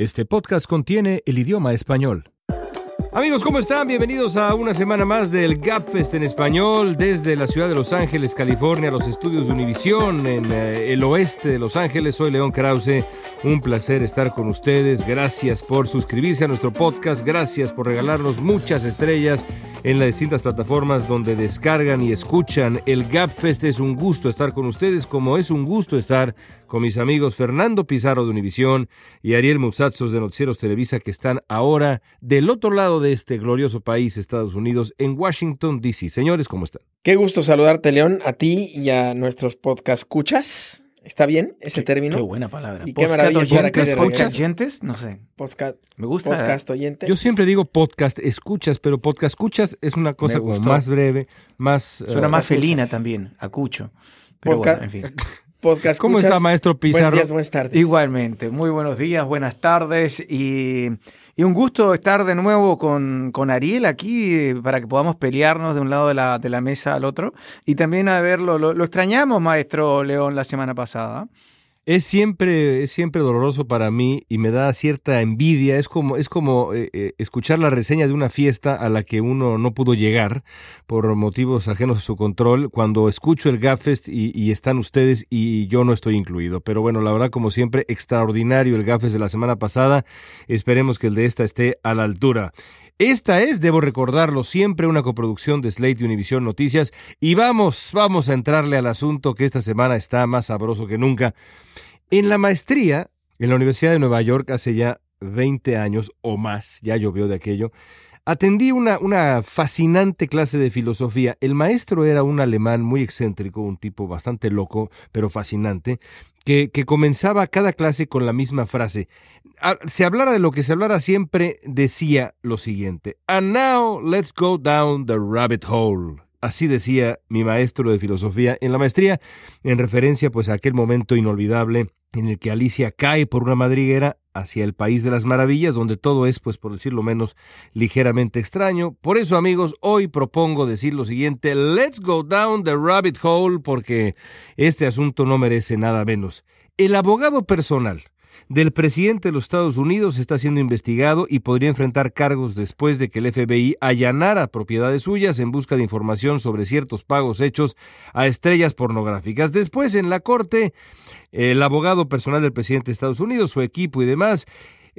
Este podcast contiene el idioma español. Amigos, ¿cómo están? Bienvenidos a una semana más del GapFest en español desde la ciudad de Los Ángeles, California, los estudios de Univisión en eh, el oeste de Los Ángeles. Soy León Krause. Un placer estar con ustedes. Gracias por suscribirse a nuestro podcast. Gracias por regalarnos muchas estrellas en las distintas plataformas donde descargan y escuchan el GapFest. Es un gusto estar con ustedes, como es un gusto estar con mis amigos Fernando Pizarro de Univisión y Ariel Musazos de Noticieros Televisa que están ahora del otro lado de este glorioso país, Estados Unidos, en Washington, D.C. Señores, ¿cómo están? Qué gusto saludarte, León, a ti y a nuestros podcast escuchas. ¿Está bien ese término? Qué buena palabra. Y qué maravilla aquí de ¿Escuchas regreso. oyentes? No sé. Podcast, Me gusta. podcast oyente. Yo siempre digo podcast escuchas, pero podcast escuchas es una cosa como más breve, más... Suena eh, más escuchas. felina también, acucho. Pero Podcast- bueno, en fin. Podcast ¿Cómo escuchas. está, maestro Pizarro? Buenos días, buenas tardes. Igualmente, muy buenos días, buenas tardes y, y un gusto estar de nuevo con, con Ariel aquí eh, para que podamos pelearnos de un lado de la, de la mesa al otro y también a verlo. Lo, lo extrañamos, maestro León, la semana pasada. Es siempre, es siempre doloroso para mí y me da cierta envidia. Es como, es como eh, eh, escuchar la reseña de una fiesta a la que uno no pudo llegar por motivos ajenos a su control. Cuando escucho el Gapfest y, y están ustedes y yo no estoy incluido. Pero bueno, la verdad, como siempre, extraordinario el Gapfest de la semana pasada. Esperemos que el de esta esté a la altura. Esta es, debo recordarlo siempre, una coproducción de Slate y Univision Noticias. Y vamos, vamos a entrarle al asunto que esta semana está más sabroso que nunca. En la maestría, en la Universidad de Nueva York, hace ya 20 años o más, ya llovió de aquello, atendí una, una fascinante clase de filosofía. El maestro era un alemán muy excéntrico, un tipo bastante loco, pero fascinante, que, comenzaba cada clase con la misma frase. Se hablara de lo que se hablara siempre, decía lo siguiente. And now let's go down the rabbit hole. Así decía mi maestro de filosofía en la maestría, en referencia pues a aquel momento inolvidable en el que Alicia cae por una madriguera hacia el país de las maravillas, donde todo es, pues por decirlo menos, ligeramente extraño. Por eso, amigos, hoy propongo decir lo siguiente, let's go down the rabbit hole, porque este asunto no merece nada menos. El abogado personal del presidente de los Estados Unidos está siendo investigado y podría enfrentar cargos después de que el FBI allanara propiedades suyas en busca de información sobre ciertos pagos hechos a estrellas pornográficas. Después, en la corte, el abogado personal del presidente de Estados Unidos, su equipo y demás,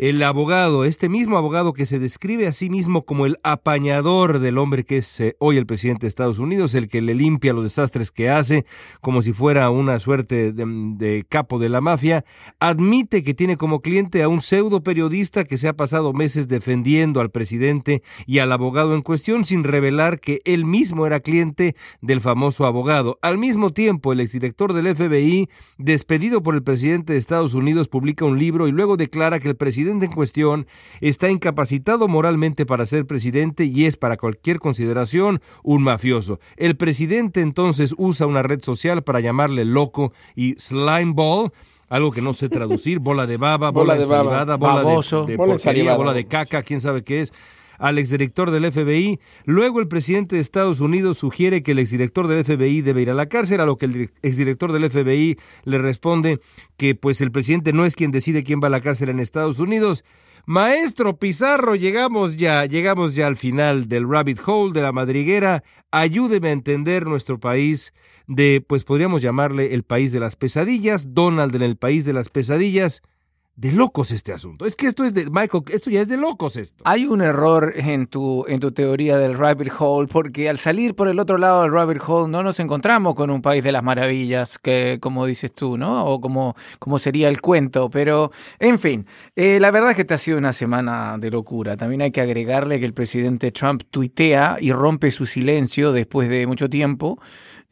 el abogado, este mismo abogado que se describe a sí mismo como el apañador del hombre que es eh, hoy el presidente de Estados Unidos, el que le limpia los desastres que hace, como si fuera una suerte de, de capo de la mafia, admite que tiene como cliente a un pseudo periodista que se ha pasado meses defendiendo al presidente y al abogado en cuestión sin revelar que él mismo era cliente del famoso abogado. Al mismo tiempo, el exdirector del FBI, despedido por el presidente de Estados Unidos, publica un libro y luego declara que el presidente en cuestión está incapacitado moralmente para ser presidente y es para cualquier consideración un mafioso. El presidente entonces usa una red social para llamarle loco y slime ball, algo que no sé traducir, bola de baba, bola, Bola de baba, ensalivada, bola de- baboso, de, bola porquería, bola de caca, quién sabe qué es al exdirector del FBI. Luego el presidente de Estados Unidos sugiere que el exdirector del FBI debe ir a la cárcel, a lo que el exdirector del FBI le responde que pues el presidente no es quien decide quién va a la cárcel en Estados Unidos. Maestro Pizarro, llegamos ya, llegamos ya al final del rabbit hole de la madriguera. Ayúdeme a entender nuestro país de, pues podríamos llamarle el país de las pesadillas, Donald en el país de las pesadillas. De locos este asunto. Es que esto es de, Michael, esto ya es de locos esto. Hay un error en tu, en tu teoría del rabbit hole, porque al salir por el otro lado del rabbit hole no nos encontramos con un país de las maravillas, que como dices tú, ¿no? O como, como sería el cuento. Pero, en fin, eh, la verdad es que esta ha sido una semana de locura. También hay que agregarle que el presidente Trump tuitea y rompe su silencio después de mucho tiempo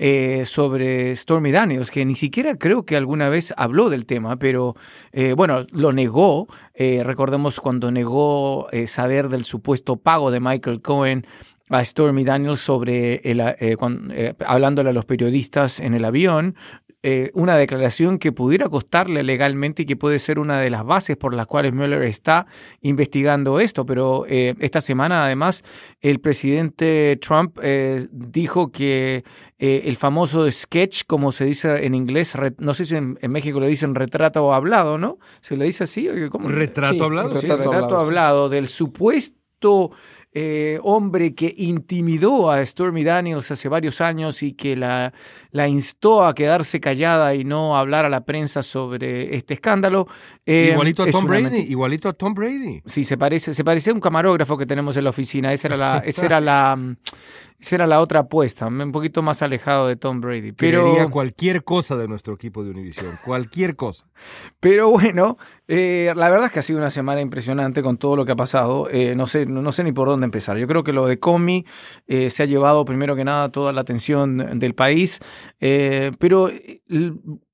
eh, sobre Stormy Daniels, que ni siquiera creo que alguna vez habló del tema, pero eh, bueno, lo negó. Eh, recordemos cuando negó eh, saber del supuesto pago de Michael Cohen a Stormy Daniels sobre el, eh, eh, hablándole a los periodistas en el avión. Eh, una declaración que pudiera costarle legalmente y que puede ser una de las bases por las cuales Mueller está investigando esto. Pero eh, esta semana, además, el presidente Trump eh, dijo que el famoso sketch, como se dice en inglés, no sé si en, México le dicen retrato hablado, ¿no? ¿Se le dice así? ¿Cómo? ¿Retrato hablado? Sí, retrato, hablado, del supuesto eh, hombre que intimidó a Stormy Daniels hace varios años y que la, la, instó a quedarse callada y no hablar a la prensa sobre este escándalo. Eh, igualito a Tom Brady, igualito a Tom Brady. Sí, se parece, se parece a un camarógrafo que tenemos en la oficina. Esa era la, esa era la, esa era la otra apuesta, un poquito más alejado de Tom Brady. Pero Quería cualquier cosa de nuestro equipo de Univision, cualquier cosa. Pero bueno, eh, la verdad es que ha sido una semana impresionante con todo lo que ha pasado. Eh, no sé, no sé ni por dónde empezar. Yo creo que lo de Comi eh, se ha llevado primero que nada toda la atención del país, pero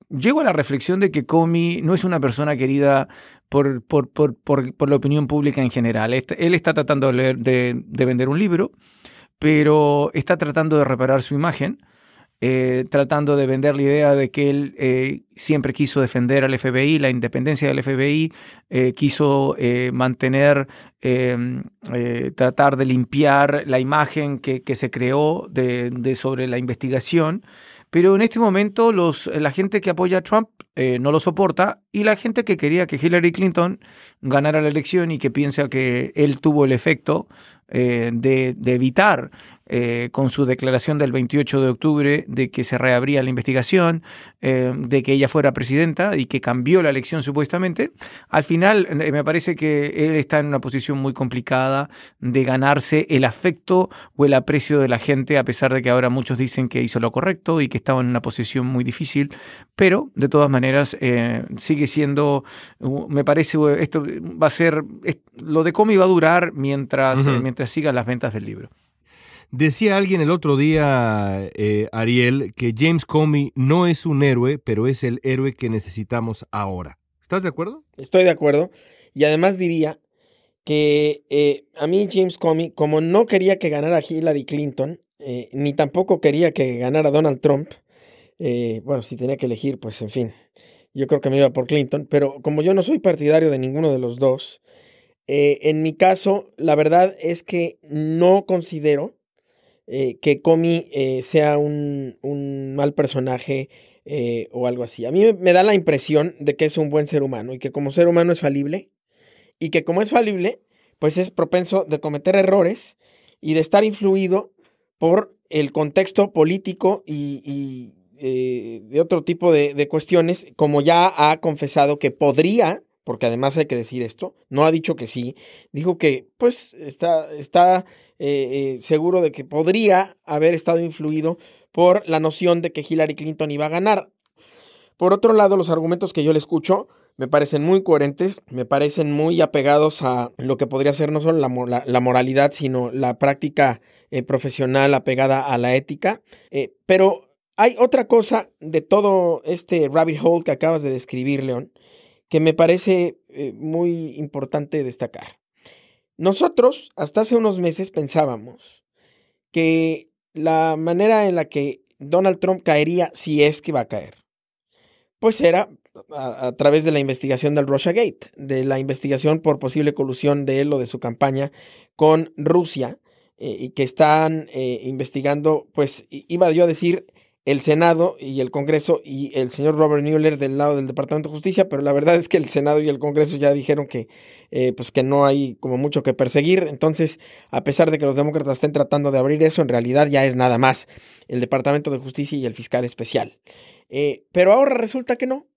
llego a la reflexión de que Comi no es una persona querida por, por, por, por, la opinión pública en general. Él está tratando de, de vender un libro pero está tratando de reparar su imagen, eh, tratando de vender la idea de que él eh, siempre quiso defender al FBI, la independencia del FBI, eh, quiso mantener, em, tratar de limpiar la imagen que, se creó de, sobre la investigación. Pero en este momento los, la gente que apoya a Trump no lo soporta y la gente que quería que Hillary Clinton ganara la elección y que piensa que él tuvo el efecto de, de, evitar eh, con su declaración del 28 de octubre de que se reabría la investigación, eh, de que ella fuera presidenta y que cambió la elección supuestamente, al final eh, me parece que él está en una posición muy complicada de ganarse el afecto o el aprecio de la gente, a pesar de que ahora muchos dicen que hizo lo correcto y que estaba en una posición muy difícil, pero de todas maneras sigue siendo, me parece, esto va a ser, lo de cómo iba a durar mientras, mientras sigan las ventas del libro. Decía alguien el otro día, eh, Ariel, que James Comey no es un héroe, pero es el héroe que necesitamos ahora. ¿Estás de acuerdo? Estoy de acuerdo. Y además diría que eh, a mí James Comey, como no quería que ganara Hillary Clinton, eh, ni tampoco quería que ganara Donald Trump, bueno, si tenía que elegir, pues en fin, yo creo que me iba por Clinton, pero como yo no soy partidario de ninguno de los dos, en mi caso, la verdad es que no considero eh, que Comi eh, sea un, mal personaje eh, o algo así. A mí me da la impresión de que es un buen ser humano y que como ser humano es falible y que como es falible, pues es propenso de cometer errores y de estar influido por el contexto político y, de otro tipo de, cuestiones, como ya ha confesado que podría porque además hay que decir esto, no ha dicho que sí, dijo que pues está, está eh, eh, seguro de que podría haber estado influido por la noción de que Hillary Clinton iba a ganar. Por otro lado, los argumentos que yo le escucho me parecen muy coherentes, me parecen muy apegados a lo que podría ser no solo la, moralidad, sino la práctica eh, profesional apegada a la ética. pero hay otra cosa de todo este rabbit hole que acabas de describir, León, que me parece muy importante destacar. Nosotros hasta hace unos meses pensábamos que la manera en la que Donald Trump caería, si es que va a caer, pues era a, través de la investigación del Gate, de la investigación por posible colusión de él o de su campaña con Rusia, eh, y que están eh, investigando, pues iba yo a decir, el Senado y el Congreso y el señor Robert Mueller del lado del Departamento de Justicia, pero la verdad es que el Senado y el Congreso ya dijeron que, eh, pues que no hay como mucho que perseguir. Entonces, a pesar de que los demócratas estén tratando de abrir eso, en realidad ya es nada más el Departamento de Justicia y el fiscal especial. Eh, pero ahora resulta que no.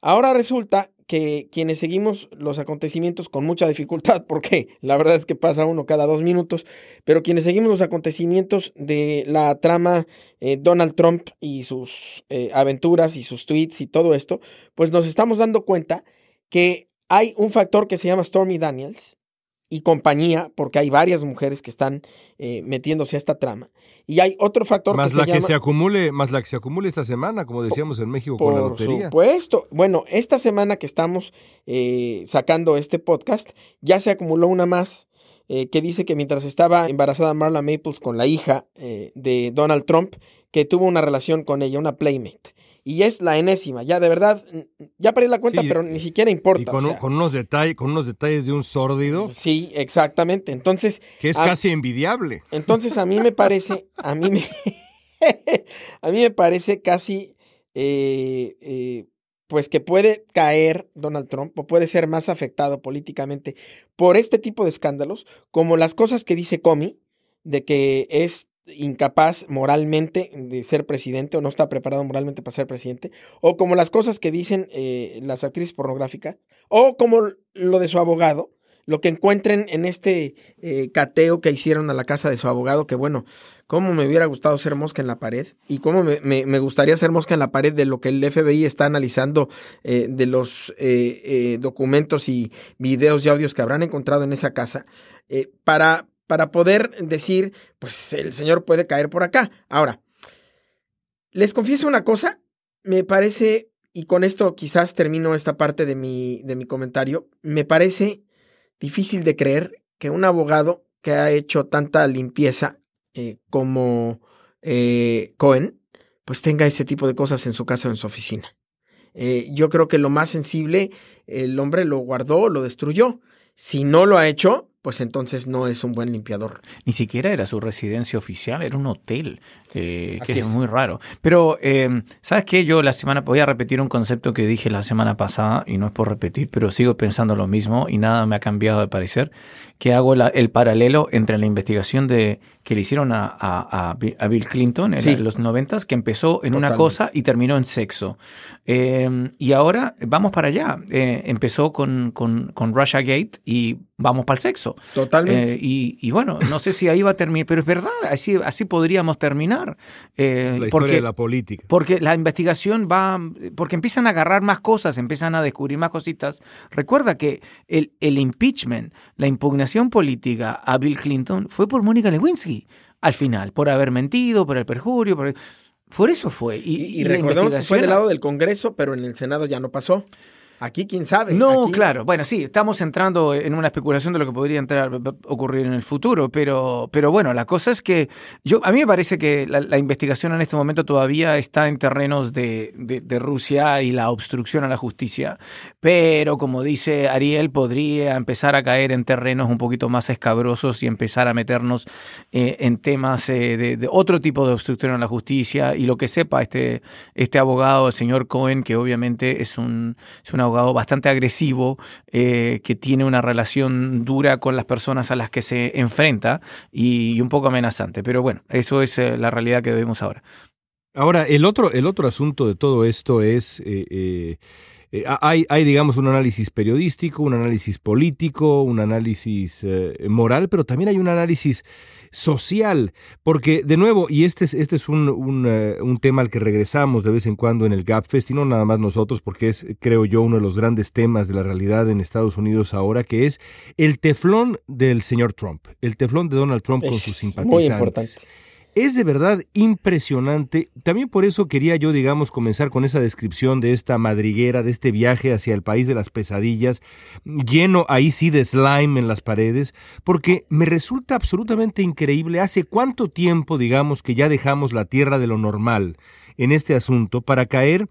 Ahora resulta que quienes seguimos los acontecimientos con mucha dificultad, porque la verdad es que pasa uno cada dos minutos, pero quienes seguimos los acontecimientos de la trama eh, Donald Trump y sus eh, aventuras y sus tweets y todo esto, pues nos estamos dando cuenta que hay un factor que se llama Stormy Daniels y compañía, porque hay varias mujeres que están eh, metiéndose a esta trama. Y hay otro factor más que la se que se acumule, más la que se acumule esta semana, como decíamos en México con la lotería. Por supuesto. Bueno, esta semana que estamos eh, sacando este podcast, ya se acumuló una más eh, que dice que mientras estaba embarazada Marla Maples con la hija de Donald Trump, que tuvo una relación con ella, una playmate. Y es la enésima. Ya, de verdad, ya perdí la cuenta, Sí, pero ni siquiera importa. Y con, o un- sea. con unos detalles, con unos detalles de un sórdido Sí, exactamente. Entonces, que es a- casi envidiable. entonces a mí me parece, a mí me, a mí me parece casi, eh, eh, pues que puede caer Donald Trump o puede ser más afectado políticamente por este tipo de escándalos, como las cosas que dice Comey, de que es incapaz moralmente de ser presidente o no está preparado moralmente para ser presidente, o como las cosas que dicen eh, las actrices pornográficas, o como lo de su abogado, lo que encuentren en este eh, cateo que hicieron a la casa de su abogado, que bueno, cómo me hubiera gustado ser mosca en la pared y cómo me, gustaría ser mosca en la pared de lo que el FBI está analizando eh, de los documentos y videos y audios que habrán encontrado en esa casa, para, para poder decir, pues el señor puede caer por acá. Ahora, les confieso una cosa, me parece, y con esto quizás termino esta parte de mi, de mi comentario, me parece difícil de creer que un abogado que ha hecho tanta limpieza eh, como eh, Cohen, pues tenga ese tipo de cosas en su casa o en su oficina. Eh, yo creo que lo más sensible, el hombre lo guardó, lo destruyó. Si no lo ha hecho, pues entonces no es un buen limpiador. Ni siquiera era su residencia oficial, era un hotel, eh, que es. muy raro. Pero, eh, ¿sabes qué? Yo la semana, voy a repetir un concepto que dije la semana pasada, y no es por repetir, pero sigo pensando lo mismo y nada me ha cambiado de parecer, que hago la- el paralelo entre la investigación de, que le hicieron a, a- a Bi- a Bill Clinton en Sí. los noventas, que empezó en una cosa y terminó en sexo. Eh, y ahora vamos para allá. Eh, empezó con, con, con Russia Gate y vamos para el sexo. Totalmente. Eh, y, y bueno, no sé si ahí va a terminar, pero es verdad, así, así podríamos terminar. Eh, La historia porque, de la política. porque la investigación va, porque empiezan a agarrar más cosas, empiezan a descubrir más cositas. Recuerda que el, el impeachment, la impugnación política a Bill Clinton fue por Mónica Lewinsky, al final, por haber mentido, por el perjurio, por, por eso fue. Y, y, recordemos que fue del lado del Congreso, pero en el Senado ya no pasó. Aquí, quién sabe. No, Aquí- claro. Bueno, sí, estamos entrando en una especulación de lo que podría entrar, ocurrir en el futuro, pero, pero bueno, la cosa es que yo a mí me parece que la, la investigación en este momento todavía está en terrenos de, de- de Rusia y la obstrucción a la justicia, pero como dice Ariel, podría empezar a caer en terrenos un poquito más escabrosos y empezar a meternos eh, en temas eh, de, de otro tipo de obstrucción a la justicia y lo que sepa este, este abogado, el señor Cohen, que obviamente es un, es un abogado bastante agresivo, eh, que tiene una relación dura con las personas a las que se enfrenta y, un poco amenazante. Pero bueno, eso es eh, la realidad que vemos ahora. Ahora, el otro, el otro asunto de todo esto es, eh, hay, digamos, un análisis periodístico, un análisis político, un análisis moral, pero también hay un análisis social, porque de nuevo, y este es, este es un, un, eh, un tema al que regresamos de vez en cuando en el GapFest, y no nada más nosotros, porque es, creo yo, uno de los grandes temas de la realidad en Estados Unidos ahora, que es el teflón del señor Trump, el teflón de Donald Trump con Es sus simpatizantes. muy importante. Es de verdad impresionante. También por eso quería yo, digamos, comenzar con esa descripción de esta madriguera, de este viaje hacia el país de las pesadillas, lleno ahí sí de slime en las paredes, porque me resulta absolutamente increíble hace cuánto tiempo, digamos, que ya dejamos la tierra de lo normal en este asunto para caer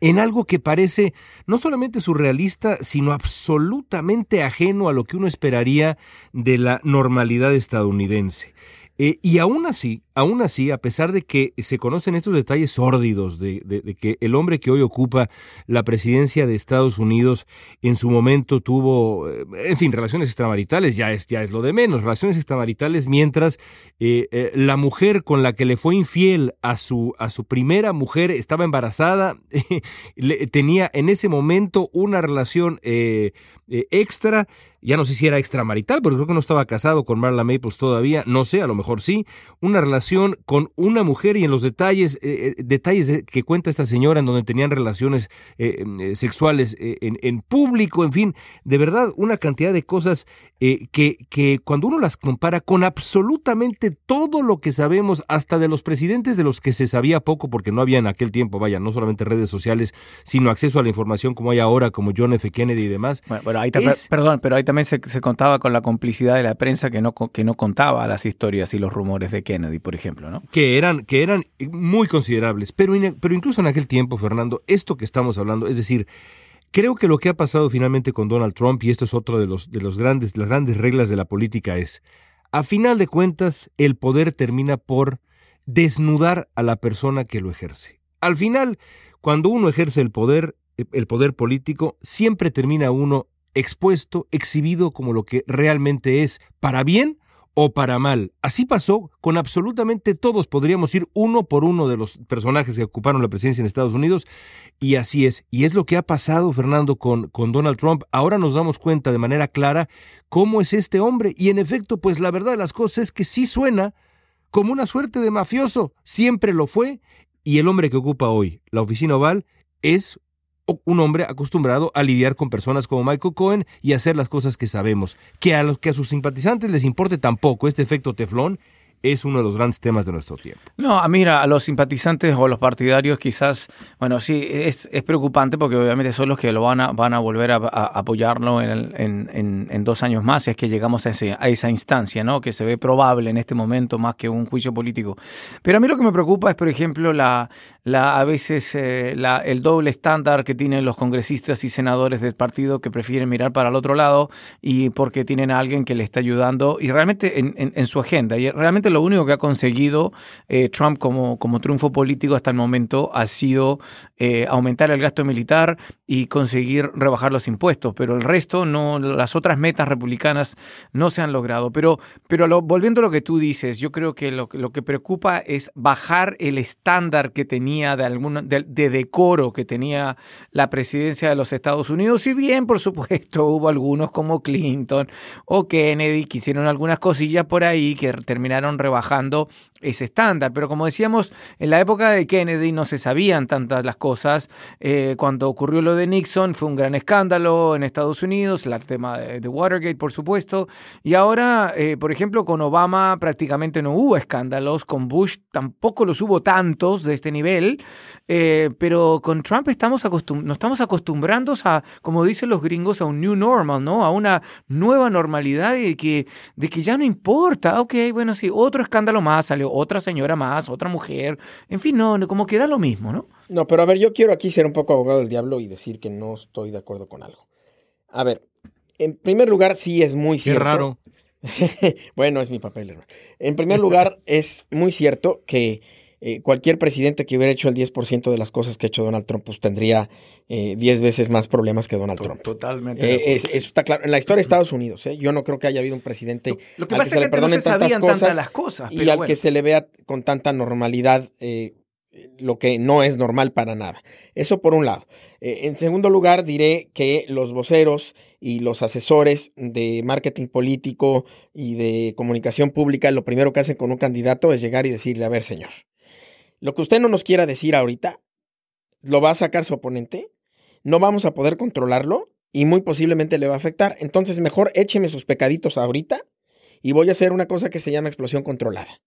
en algo que parece no solamente surrealista, sino absolutamente ajeno a lo que uno esperaría de la normalidad estadounidense. Eh, y aún así, aún así, a pesar de que se conocen estos detalles sórdidos de, que el hombre que hoy ocupa la presidencia de Estados Unidos en su momento tuvo, eh, en fin, relaciones extramaritales, ya es, ya es lo de menos, relaciones extramaritales, mientras eh, eh, la mujer con la que le fue infiel a su, a su primera mujer estaba embarazada, le, tenía en ese momento una relación extra, ya no sé si era extramarital, porque creo que no estaba casado con Marla Maples todavía, no sé, a lo mejor sí, una relación con una mujer y en los detalles, eh, detalles que cuenta esta señora en donde tenían relaciones eh, sexuales en, en, público, en fin, de verdad una cantidad de cosas eh, que, que cuando uno las compara con absolutamente todo lo que sabemos, hasta de los presidentes de los que se sabía poco porque no había en aquel tiempo, vaya, no solamente redes sociales, sino acceso a la información como hay ahora, como John F. Kennedy y demás. Bueno, ahí es... perdón, pero ahí también se, se, contaba con la complicidad de la prensa que no, que no contaba las historias y los rumores de Kennedy, por ejemplo, ¿no? Que eran, que eran muy considerables. Pero, pero incluso en aquel tiempo, Fernando, esto que estamos hablando, es decir, creo que lo que ha pasado finalmente con Donald Trump, y esto es otro de los, de los grandes, las grandes reglas de la política, es, a final de cuentas, el poder termina por desnudar a la persona que lo ejerce. Al final, cuando uno ejerce el poder, el poder político, siempre termina uno expuesto, exhibido como lo que realmente es, para bien o para mal. Así pasó con absolutamente todos, podríamos ir uno por uno de los personajes que ocuparon la presidencia en Estados Unidos, y así es. Y es lo que ha pasado, Fernando, con, con Donald Trump. Ahora nos damos cuenta de manera clara cómo es este hombre, y en efecto, pues la verdad de las cosas es que sí suena como una suerte de mafioso, siempre lo fue, y el hombre que ocupa hoy la oficina oval es un hombre acostumbrado a lidiar con personas como Michael Cohen y hacer las cosas que sabemos. Que a los que a sus simpatizantes les importe tampoco este efecto teflón es uno de los grandes temas de nuestro tiempo. No, mira, a los simpatizantes o los partidarios quizás, bueno, sí, es, es preocupante porque obviamente son los que lo van a, van a volver a, apoyarlo en, en, en, dos años más, si es que llegamos a, ese, a esa instancia, ¿no? Que se ve probable en este momento más que un juicio político. Pero a mí lo que me preocupa es, por ejemplo, la, la a veces eh, la, el doble estándar que tienen los congresistas y senadores del partido que prefieren mirar para el otro lado y porque tienen a alguien que le está ayudando y realmente en, su agenda. Y realmente lo único que ha conseguido eh, Trump como, como triunfo político hasta el momento ha sido eh, aumentar el gasto militar y conseguir rebajar los impuestos, pero el resto no, las otras metas republicanas no se han logrado. Pero, pero volviendo a lo que tú dices, yo creo que lo, lo que preocupa es bajar el estándar que tenía de, alguna, de, de decoro que tenía la presidencia de los Estados Unidos, si bien por supuesto hubo algunos como Clinton o Kennedy que hicieron algunas cosillas por ahí que terminaron rebajando ese estándar. Pero como decíamos, en la época de Kennedy no se sabían tantas las cosas. Eh, cuando ocurrió lo de Nixon fue un gran escándalo en Estados Unidos, el tema de, Watergate, por supuesto. Y ahora, eh, por ejemplo, con Obama prácticamente no hubo escándalos, con Bush tampoco los hubo tantos de este nivel, eh, pero con Trump estamos nos estamos acostumbrando a, como dicen los gringos, a un new normal, ¿no? A una nueva normalidad de que, de que ya no importa. Ok, bueno, sí, otro escándalo más, salió otra señora más, otra mujer, en fin, no, como queda lo mismo, ¿no? No, pero a ver, yo quiero aquí ser un poco abogado del diablo y decir que no estoy de acuerdo con algo. A ver, en primer lugar, sí es muy cierto. Qué raro. bueno, es mi papel, hermano. En primer lugar, es muy cierto que eh, cualquier presidente que hubiera hecho el 10% de las cosas que ha hecho Donald Trump, pues tendría eh, 10 veces más problemas que Donald Trump. Totalmente. Eh, eso está claro. En la historia de Estados Unidos, ¿eh? yo no creo que haya habido un presidente lo, que pasa que se le perdonen tantas cosas las cosas y al que se le vea con tanta normalidad lo que no es normal para nada. Eso por un lado. en segundo lugar, diré que los voceros y los asesores de marketing político y de comunicación pública, lo primero que hacen con un candidato es llegar y decirle, a ver, señor, lo que usted no nos quiera decir ahorita, lo va a sacar su oponente, no vamos a poder controlarlo y muy posiblemente le va a afectar. Entonces, mejor écheme sus pecaditos ahorita y voy a hacer una cosa que se llama explosión controlada.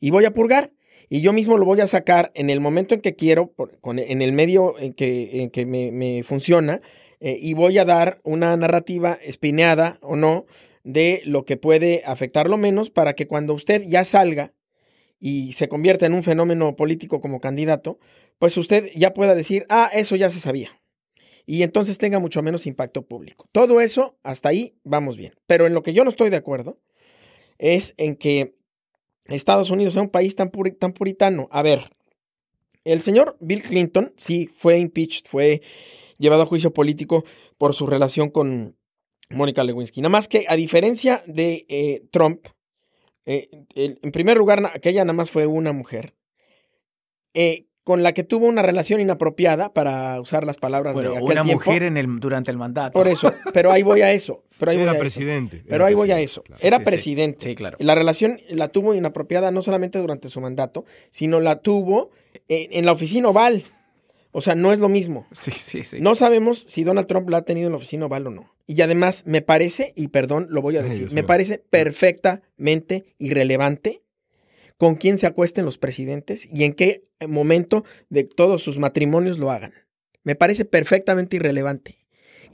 Y voy a purgar. Y yo mismo lo voy a sacar en el momento en que quiero, en el medio en que, en que me, funciona, eh, y voy a dar una narrativa espineada o no de lo que puede afectarlo menos para que cuando usted ya salga y se convierte en un fenómeno político como candidato, pues usted ya pueda decir, ah, eso ya se sabía. Y entonces tenga mucho menos impacto público. Todo eso, hasta ahí vamos bien. Pero en lo que yo no estoy de acuerdo es en que Estados Unidos sea un país tan, tan puritano. A ver, el señor Bill Clinton sí fue impeached, fue llevado a juicio político por su relación con Mónica Lewinsky. Nada más que a diferencia de eh, Trump, eh, en primer lugar, aquella nada más fue una mujer. Eh, con la que tuvo una relación inapropiada, para usar las palabras de aquel una mujer en el, durante el mandato. Por eso, pero ahí voy a eso. Pero ahí era voy a presidente. Eso. Pero ahí voy a eso. Era presidente. Sí, claro. La relación la tuvo inapropiada no solamente durante su mandato, sino la tuvo en, en la oficina oval. O sea, no es lo mismo. Sí, sí, sí. No sabemos si Donald Trump la ha tenido en la oficina oval o no. Y además me parece, y perdón, lo voy a decir, me parece perfectamente irrelevante con quién se acuesten los presidentes y en qué momento de todos sus matrimonios lo hagan. Me parece perfectamente irrelevante.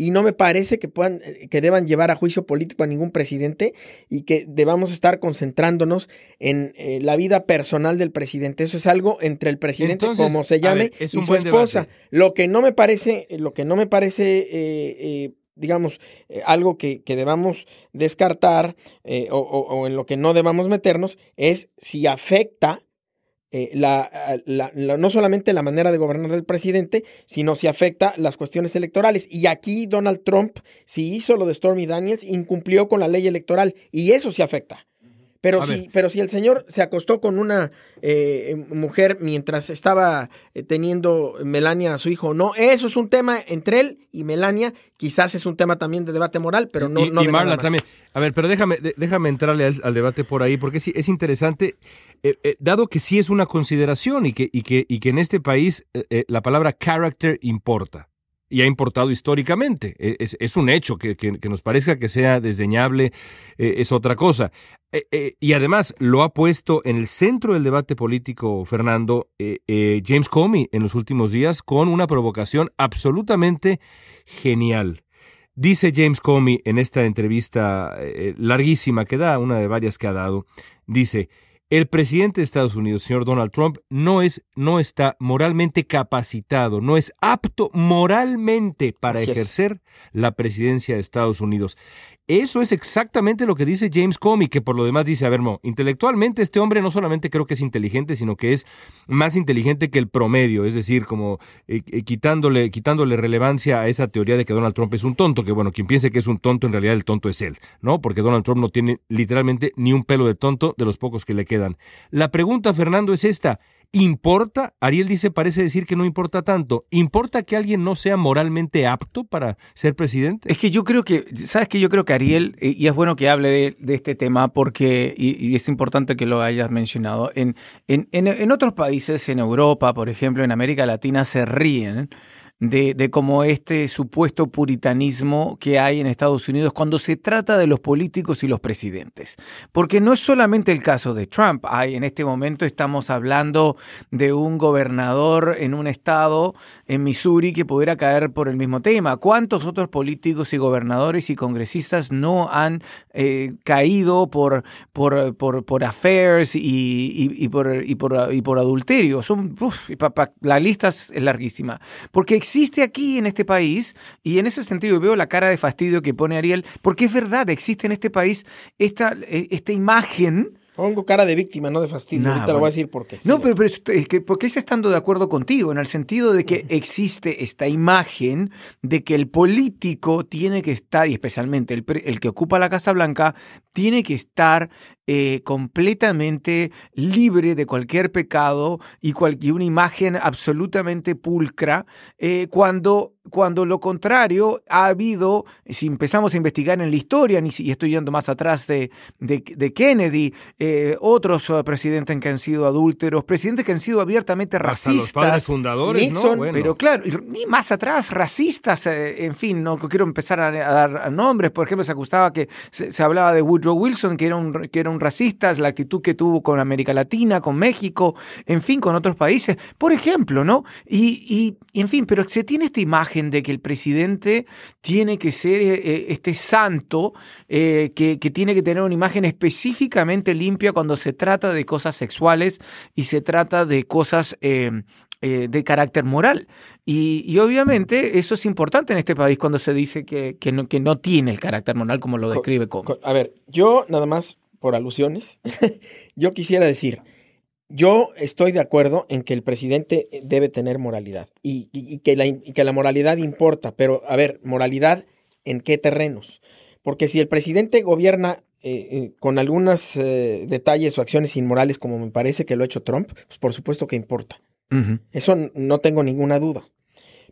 y no me parece que puedan, eh, que deban llevar a juicio político a ningún presidente y que debamos estar concentrándonos en eh, la vida personal del presidente. Eso es algo entre el presidente, como se llame, y su esposa. Lo que no me parece, lo que no me parece digamos, algo que, que, debamos descartar o, en lo que no debamos meternos es si afecta eh, la, no solamente la manera de gobernar del presidente, sino si afecta las cuestiones electorales. Y aquí Donald Trump, si hizo lo de Stormy Daniels, incumplió con la ley electoral y eso sí afecta. Pero si, pero si el señor se acostó con una eh, mujer mientras estaba eh, teniendo Melania a su hijo, no, eso es un tema entre él y Melania. Quizás es un tema también de debate moral, pero no. Y, no Marla también. A ver, pero déjame, déjame entrarle al, debate por ahí, porque es, es interesante, eh, dado que sí es una consideración y que, y que, y que en este país la palabra character importa y ha importado históricamente. E, es, un hecho que, nos parezca que sea desdeñable, eh, es otra cosa. Eh, eh, y además lo ha puesto en el centro del debate político, Fernando, James Comey en los últimos días con una provocación absolutamente genial. Dice James Comey en esta entrevista larguísima que da, una de varias que ha dado, dice, el presidente de Estados Unidos, señor Donald Trump, no, es, no está moralmente capacitado, no es apto moralmente para ejercer la presidencia de Estados Unidos. Eso es exactamente lo que dice James Comey, que por lo demás dice, a ver, Mo, intelectualmente este hombre no solamente creo que es inteligente, sino que es más inteligente que el promedio, es decir, como eh, eh, quitándole, quitándole relevancia a esa teoría de que Donald Trump es un tonto, que bueno, quien piense que es un tonto, en realidad el tonto es él, ¿no? Porque Donald Trump no tiene literalmente ni un pelo de tonto de los pocos que le quedan. La pregunta, Fernando, es esta. ¿Importa? Ariel dice, parece decir que no importa tanto. ¿Importa que alguien no sea moralmente apto para ser presidente? Es que yo creo que, ¿sabes que Yo creo que Ariel, eh, y es bueno que hable de, este tema porque, y, es importante que lo hayas mencionado, en, en, en otros países, en Europa, por ejemplo, en América Latina, se ríen de, de cómo este supuesto puritanismo que hay en Estados Unidos cuando se trata de los políticos y los presidentes. Porque no es solamente el caso de Trump. Hay, en este momento estamos hablando de un gobernador en un estado, en Missouri, que pudiera caer por el mismo tema. ¿Cuántos otros políticos y gobernadores y congresistas no han eh, caído por, por, por, por affairs y, y, por, y, por, y por adulterio? Son, la lista es larguísima. Porque existe aquí en este país, y en ese sentido veo la cara de fastidio que pone Ariel, porque es verdad, existe en este país esta, eh, esta imagen Pongo cara de víctima, no de fastidio. Ahorita lo voy a decir por qué. No, pero, pero es que, porque es estando de acuerdo contigo, en el sentido de que existe esta imagen de que el político tiene que estar, y especialmente el, el que ocupa la Casa Blanca, tiene que estar eh, completamente libre de cualquier pecado y, una imagen absolutamente pulcra, eh, cuando cuando lo contrario ha habido, si empezamos a investigar en la historia, y estoy yendo más atrás de, de, Kennedy, eh, otros presidentes que han sido adúlteros, presidentes que han sido abiertamente racistas. Hasta los fundadores, ¿no? Pero claro, y más atrás, racistas, en fin, no quiero empezar a, dar nombres, por ejemplo, se acusaba que se, hablaba de Woodrow Wilson, que era un, que era un racistas, la actitud que tuvo con América Latina, con México, en fin, con otros países, por ejemplo, ¿no? Y, y en fin, pero se tiene esta imagen de que el presidente tiene que ser eh, eh, este santo, eh, que, que, tiene que tener una imagen específicamente limpia cuando se trata de cosas sexuales y se trata de cosas de carácter moral. Y, y, obviamente eso es importante en este país cuando se dice que, que, no, que no tiene el carácter moral como lo describe como. A ver, yo nada más por alusiones, yo quisiera decir, yo estoy de acuerdo en que el presidente debe tener moralidad y, que, la, que, la, moralidad importa, pero a ver, moralidad en qué terrenos. Porque si el presidente gobierna eh, eh, con algunos eh, detalles o acciones inmorales como me parece que lo ha hecho Trump, pues por supuesto que importa. Eso no tengo ninguna duda.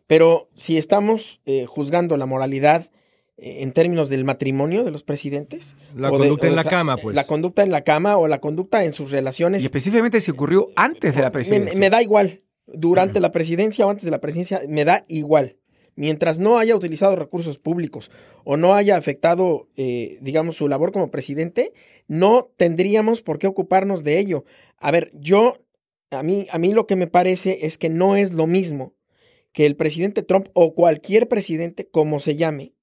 Pero si estamos juzgando la moralidad eh, en términos del matrimonio de los presidentes. La conducta en la cama, pues. La conducta en la cama o la conducta en sus relaciones. Y específicamente si ocurrió antes de la presidencia. Me, da igual. Durante la presidencia o antes de la presidencia, me da igual. Mientras no haya utilizado recursos públicos o no haya afectado, eh, digamos, su labor como presidente, no tendríamos por qué ocuparnos de ello. A ver, yo, a mí, a mí lo que me parece es que no es lo mismo que el presidente Trump o cualquier presidente, como se llame,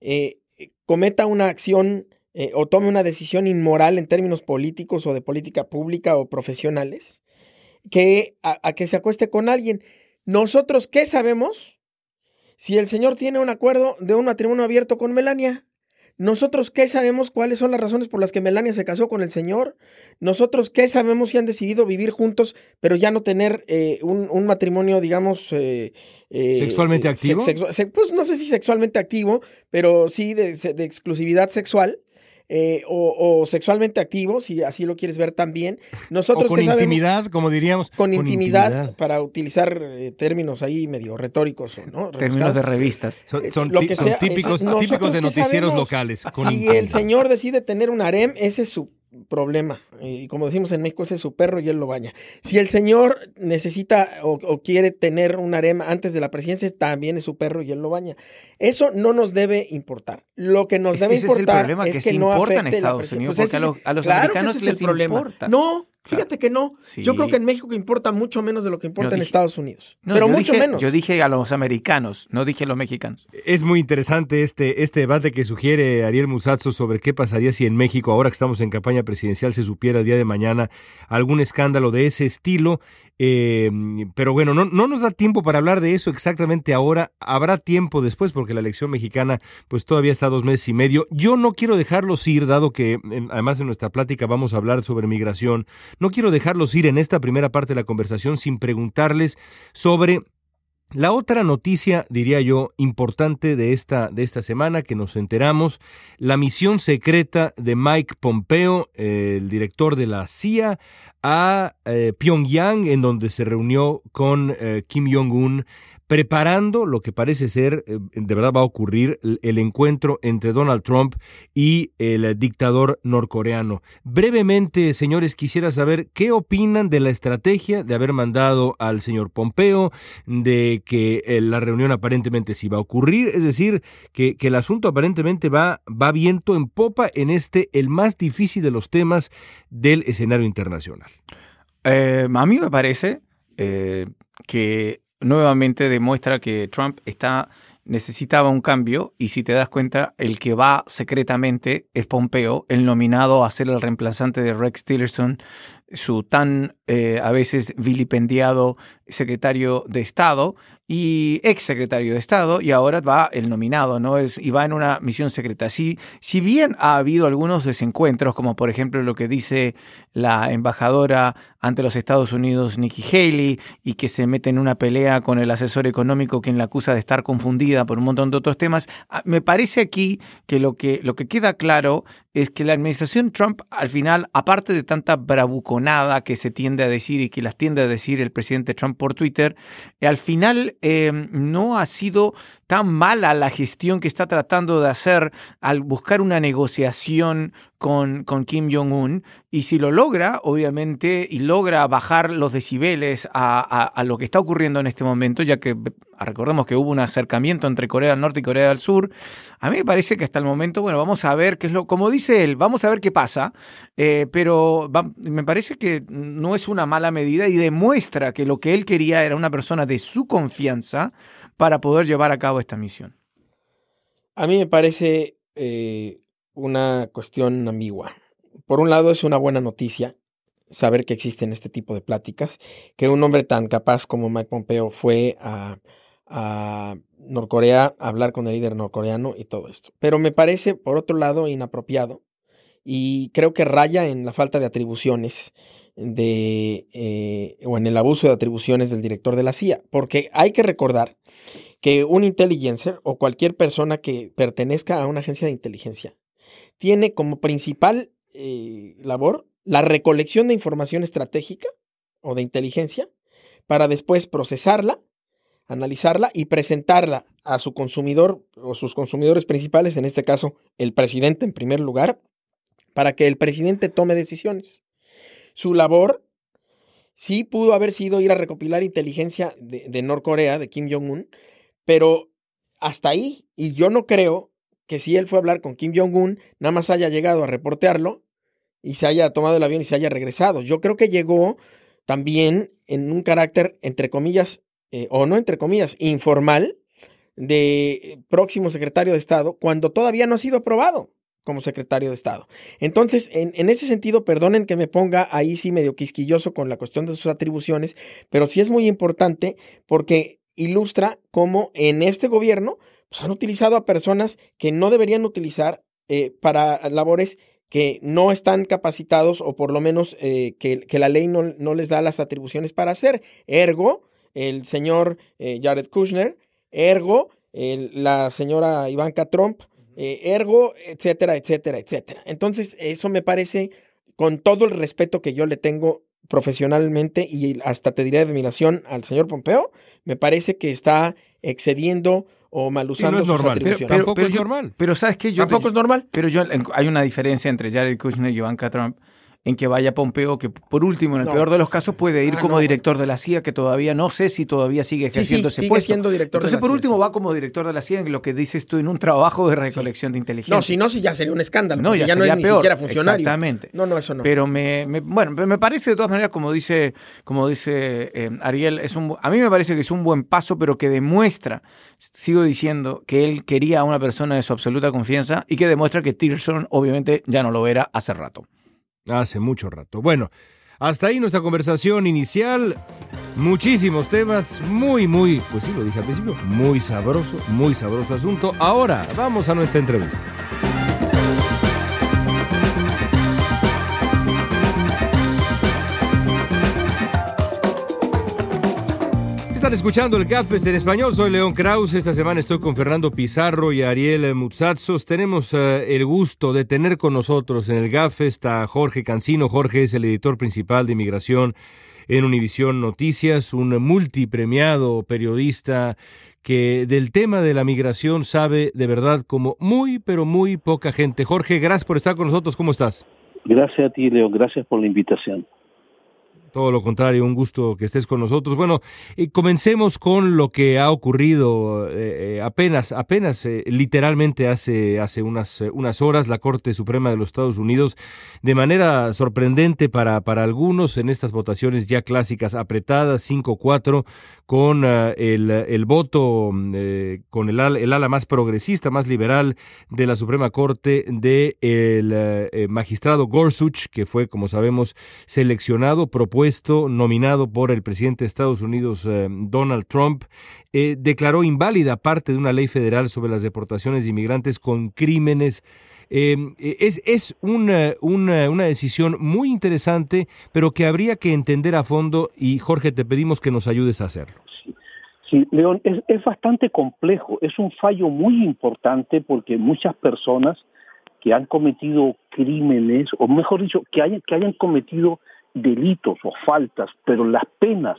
eh, cometa una acción eh, o tome una decisión inmoral en términos políticos o de política pública o profesionales, que a, que se acueste con alguien. Nosotros, ¿qué sabemos? Si el señor tiene un acuerdo de un matrimonio abierto con Melania, nosotros qué sabemos cuáles son las razones por las que Melania se casó con el señor. Nosotros qué sabemos si han decidido vivir juntos, pero ya no tener eh, un, matrimonio, digamos... Eh, eh, ¿Sexualmente activo? pues no sé si sexualmente activo, pero sí de, de exclusividad sexual. Eh, o, sexualmente activo, si así lo quieres ver también. Nosotros con intimidad, como diríamos. Con, intimidad, para utilizar eh, términos ahí medio retóricos, ¿no? Términos de revistas. Son, típicos, típicos de noticieros locales. si el señor decide tener un harem, ese es su problema. Y como decimos en México, ese es su perro y él lo baña. Si el señor necesita o, quiere tener un harem antes de la presidencia, también es su perro y él lo baña. Eso no nos debe importar. Lo que nos debe importar es, que, no afecte en Estados Unidos, pues porque a los, americanos les importa. No, Fíjate que no. Yo creo que en México importa mucho menos de lo que importa en Estados Unidos. pero mucho menos. Yo dije a los americanos, no dije a los mexicanos. Es muy interesante este, este debate que sugiere Ariel Musazzo sobre qué pasaría si en México, ahora que estamos en campaña presidencial, se supiera el día de mañana algún escándalo de ese estilo. Eh, pero bueno, no, no nos da tiempo para hablar de eso exactamente ahora. Habrá tiempo después porque la elección mexicana pues todavía está dos meses y medio. Yo no quiero dejarlos ir, dado que además en nuestra plática vamos a hablar sobre migración. No quiero dejarlos ir en esta primera parte de la conversación sin preguntarles sobre la otra noticia, diría yo, importante de esta, de esta semana que nos enteramos, la misión secreta de Mike Pompeo, el director de la CIA, a eh, Pyongyang, en donde se reunió con eh, Kim Jong-un preparando lo que parece ser, eh, de verdad va a ocurrir, el encuentro entre Donald Trump y el dictador norcoreano. Brevemente, señores, quisiera saber qué opinan de la estrategia de haber mandado al señor Pompeo, de que eh, la reunión aparentemente sí va a ocurrir, es decir, que, el asunto aparentemente va, va viento en popa en este, el más difícil de los temas del escenario internacional. Eh, a mí me parece que nuevamente demuestra que Trump está necesitaba un cambio y si te das cuenta, el que va secretamente es Pompeo, el nominado a ser el reemplazante de Rex Tillerson, su tan eh, a veces vilipendiado secretario de Estado y ex secretario de Estado y ahora va el nominado, ¿no? Es, y va en una misión secreta. Si, si bien ha habido algunos desencuentros, como por ejemplo lo que dice la embajadora ante los Estados Unidos, Nikki Haley, y que se mete en una pelea con el asesor económico quien la acusa de estar confundida por un montón de otros temas, ah, me parece aquí que lo que, lo que queda claro es que la administración Trump al final, aparte de tanta bravuconada que se tiende a decir y que las tiende a decir el presidente Trump por Twitter, al final eh, no ha sido tan mala la gestión que está tratando de hacer al buscar una negociación con, con Kim Jong-un. Y si lo logra, obviamente, y logra bajar los decibeles a, lo que está ocurriendo en este momento, ya que recordemos que hubo un acercamiento entre Corea del Norte y Corea del Sur, a mí me parece que hasta el momento, bueno, vamos a ver qué es lo, como dice él, vamos a ver qué pasa, eh, pero me parece que no es una mala medida y demuestra que lo que él quería era una persona de su confianza, para poder llevar a cabo esta misión? A mí me parece eh, una cuestión ambigua. Por un lado es una buena noticia saber que existen este tipo de pláticas, que un hombre tan capaz como Mike Pompeo fue a, a Norcorea a hablar con el líder norcoreano y todo esto. Pero me parece, por otro lado, inapropiado y creo que raya en la falta de atribuciones de, eh, o en el abuso de atribuciones del director de la CIA, porque hay que recordar que un intelligencer o cualquier persona que pertenezca a una agencia de inteligencia tiene como principal eh, labor la recolección de información estratégica o de inteligencia para después procesarla, analizarla y presentarla a su consumidor o sus consumidores principales, en este caso el presidente en primer lugar, para que el presidente tome decisiones su labor sí pudo haber sido ir a recopilar inteligencia de, Norcorea, de Kim Jong-un, pero hasta ahí, y yo no creo que si él fue a hablar con Kim Jong-un, nada más haya llegado a reportearlo y se haya tomado el avión y se haya regresado. Yo creo que llegó también en un carácter, entre comillas, eh, o no entre comillas, informal de próximo secretario de Estado cuando todavía no ha sido aprobado como secretario de Estado. Entonces, en, ese sentido, perdonen que me ponga ahí sí medio quisquilloso con la cuestión de sus atribuciones, pero sí es muy importante porque ilustra cómo en este gobierno pues, han utilizado a personas que no deberían utilizar eh, para labores que no están capacitados o por lo menos eh, que, la ley no, les da las atribuciones para hacer. Ergo, el señor eh, Jared Kushner, ergo, la señora Ivanka Trump, eh, ergo, etcétera, etcétera, etcétera. Entonces, eso me parece, con todo el respeto que yo le tengo profesionalmente y hasta te diré admiración al señor Pompeo, me parece que está excediendo o mal usando no es normal. sus Pero, tampoco es normal. Pero ¿sabes qué? Yo, ¿Tampoco es normal? Pero yo, hay una diferencia entre Jared Kushner y Ivanka Trump en que vaya Pompeo, que por último, en el No. peor de los casos, puede ir Ah, como no. director de la CIA, que todavía no sé si todavía sigue Sí, ejerciendo sí, ese sigue puesto. siendo director de Entonces, la por CIA, último, sí. va como director de la CIA en lo que dices tú en un trabajo de recolección de inteligencia. No, si no, si ya sería un escándalo. No, ya ya, no sería es ni peor. siquiera funcionario. Exactamente. No, no, eso no. Pero me, me- bueno, pero me parece de todas maneras, como dice, como dice eh, Ariel, es un, a mí me parece que es un buen paso, pero que demuestra, sigo diciendo, que él quería a una persona de su absoluta confianza y que demuestra que Tillerson obviamente ya no lo era hace rato. Hace mucho rato. Bueno, hasta ahí nuestra conversación inicial. Muchísimos temas, muy, muy, pues sí, lo dije al principio, muy sabroso, muy sabroso asunto. Ahora vamos a nuestra entrevista. Están escuchando el Gapfest en español. Soy León Kraus. Esta semana estoy con Fernando Pizarro y Ariel Mutsatsos. Tenemos eh, el gusto de tener con nosotros en el Gapfest a Jorge Cancino. Jorge es el editor principal de inmigración en Univisión Noticias, un multipremiado periodista que del tema de la migración sabe de verdad como muy, pero muy poca gente. Jorge, gracias por estar con nosotros. ¿Cómo estás? Gracias a ti, Leo. Gracias por la invitación. Todo lo contrario, un gusto que estés con nosotros. Bueno, eh, comencemos con lo que ha ocurrido eh, eh, apenas, apenas, literalmente hace, hace unas, unas horas, la Corte Suprema de los Estados Unidos, de manera sorprendente para, para algunos en estas votaciones ya clásicas, apretadas, 5-4, con el, el voto, con el, el ala más progresista, más liberal de la Suprema Corte, de el eh, eh, magistrado Gorsuch, que fue, como sabemos, seleccionado, propuesto, nominado por el presidente de Estados Unidos, eh, Donald Trump, eh, declaró inválida parte de una ley federal sobre las deportaciones de inmigrantes con crímenes. Eh, es es una, una, una decisión muy interesante, pero que habría que entender a fondo y Jorge, te pedimos que nos ayudes a hacerlo. Sí, León, es, es bastante complejo. Es un fallo muy importante porque muchas personas que han cometido crímenes, o mejor dicho, que hayan, que hayan cometido delitos o faltas, pero las penas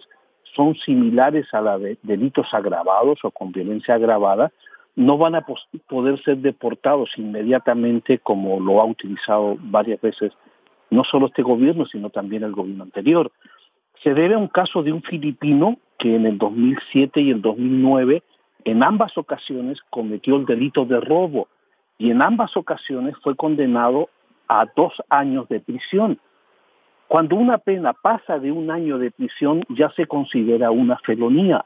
son similares a la de delitos agravados o con violencia agravada, no van a poder ser deportados inmediatamente como lo ha utilizado varias veces no solo este gobierno, sino también el gobierno anterior. Se debe a un caso de un filipino que en el 2007 y el 2009 en ambas ocasiones cometió el delito de robo y en ambas ocasiones fue condenado a dos años de prisión. Cuando una pena pasa de un año de prisión ya se considera una felonía.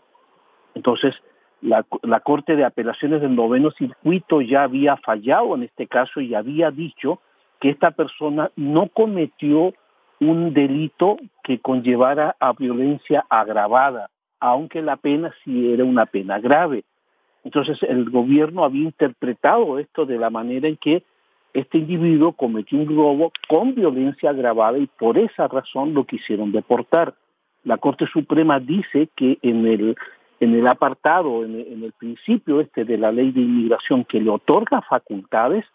Entonces, la, la Corte de Apelaciones del Noveno Circuito ya había fallado en este caso y había dicho que esta persona no cometió un delito que conllevara a violencia agravada, aunque la pena sí era una pena grave. Entonces el gobierno había interpretado esto de la manera en que este individuo cometió un robo con violencia agravada y por esa razón lo quisieron deportar. La Corte Suprema dice que en el, apartado, en el, en el principio este de la ley de inmigración que le otorga facultades,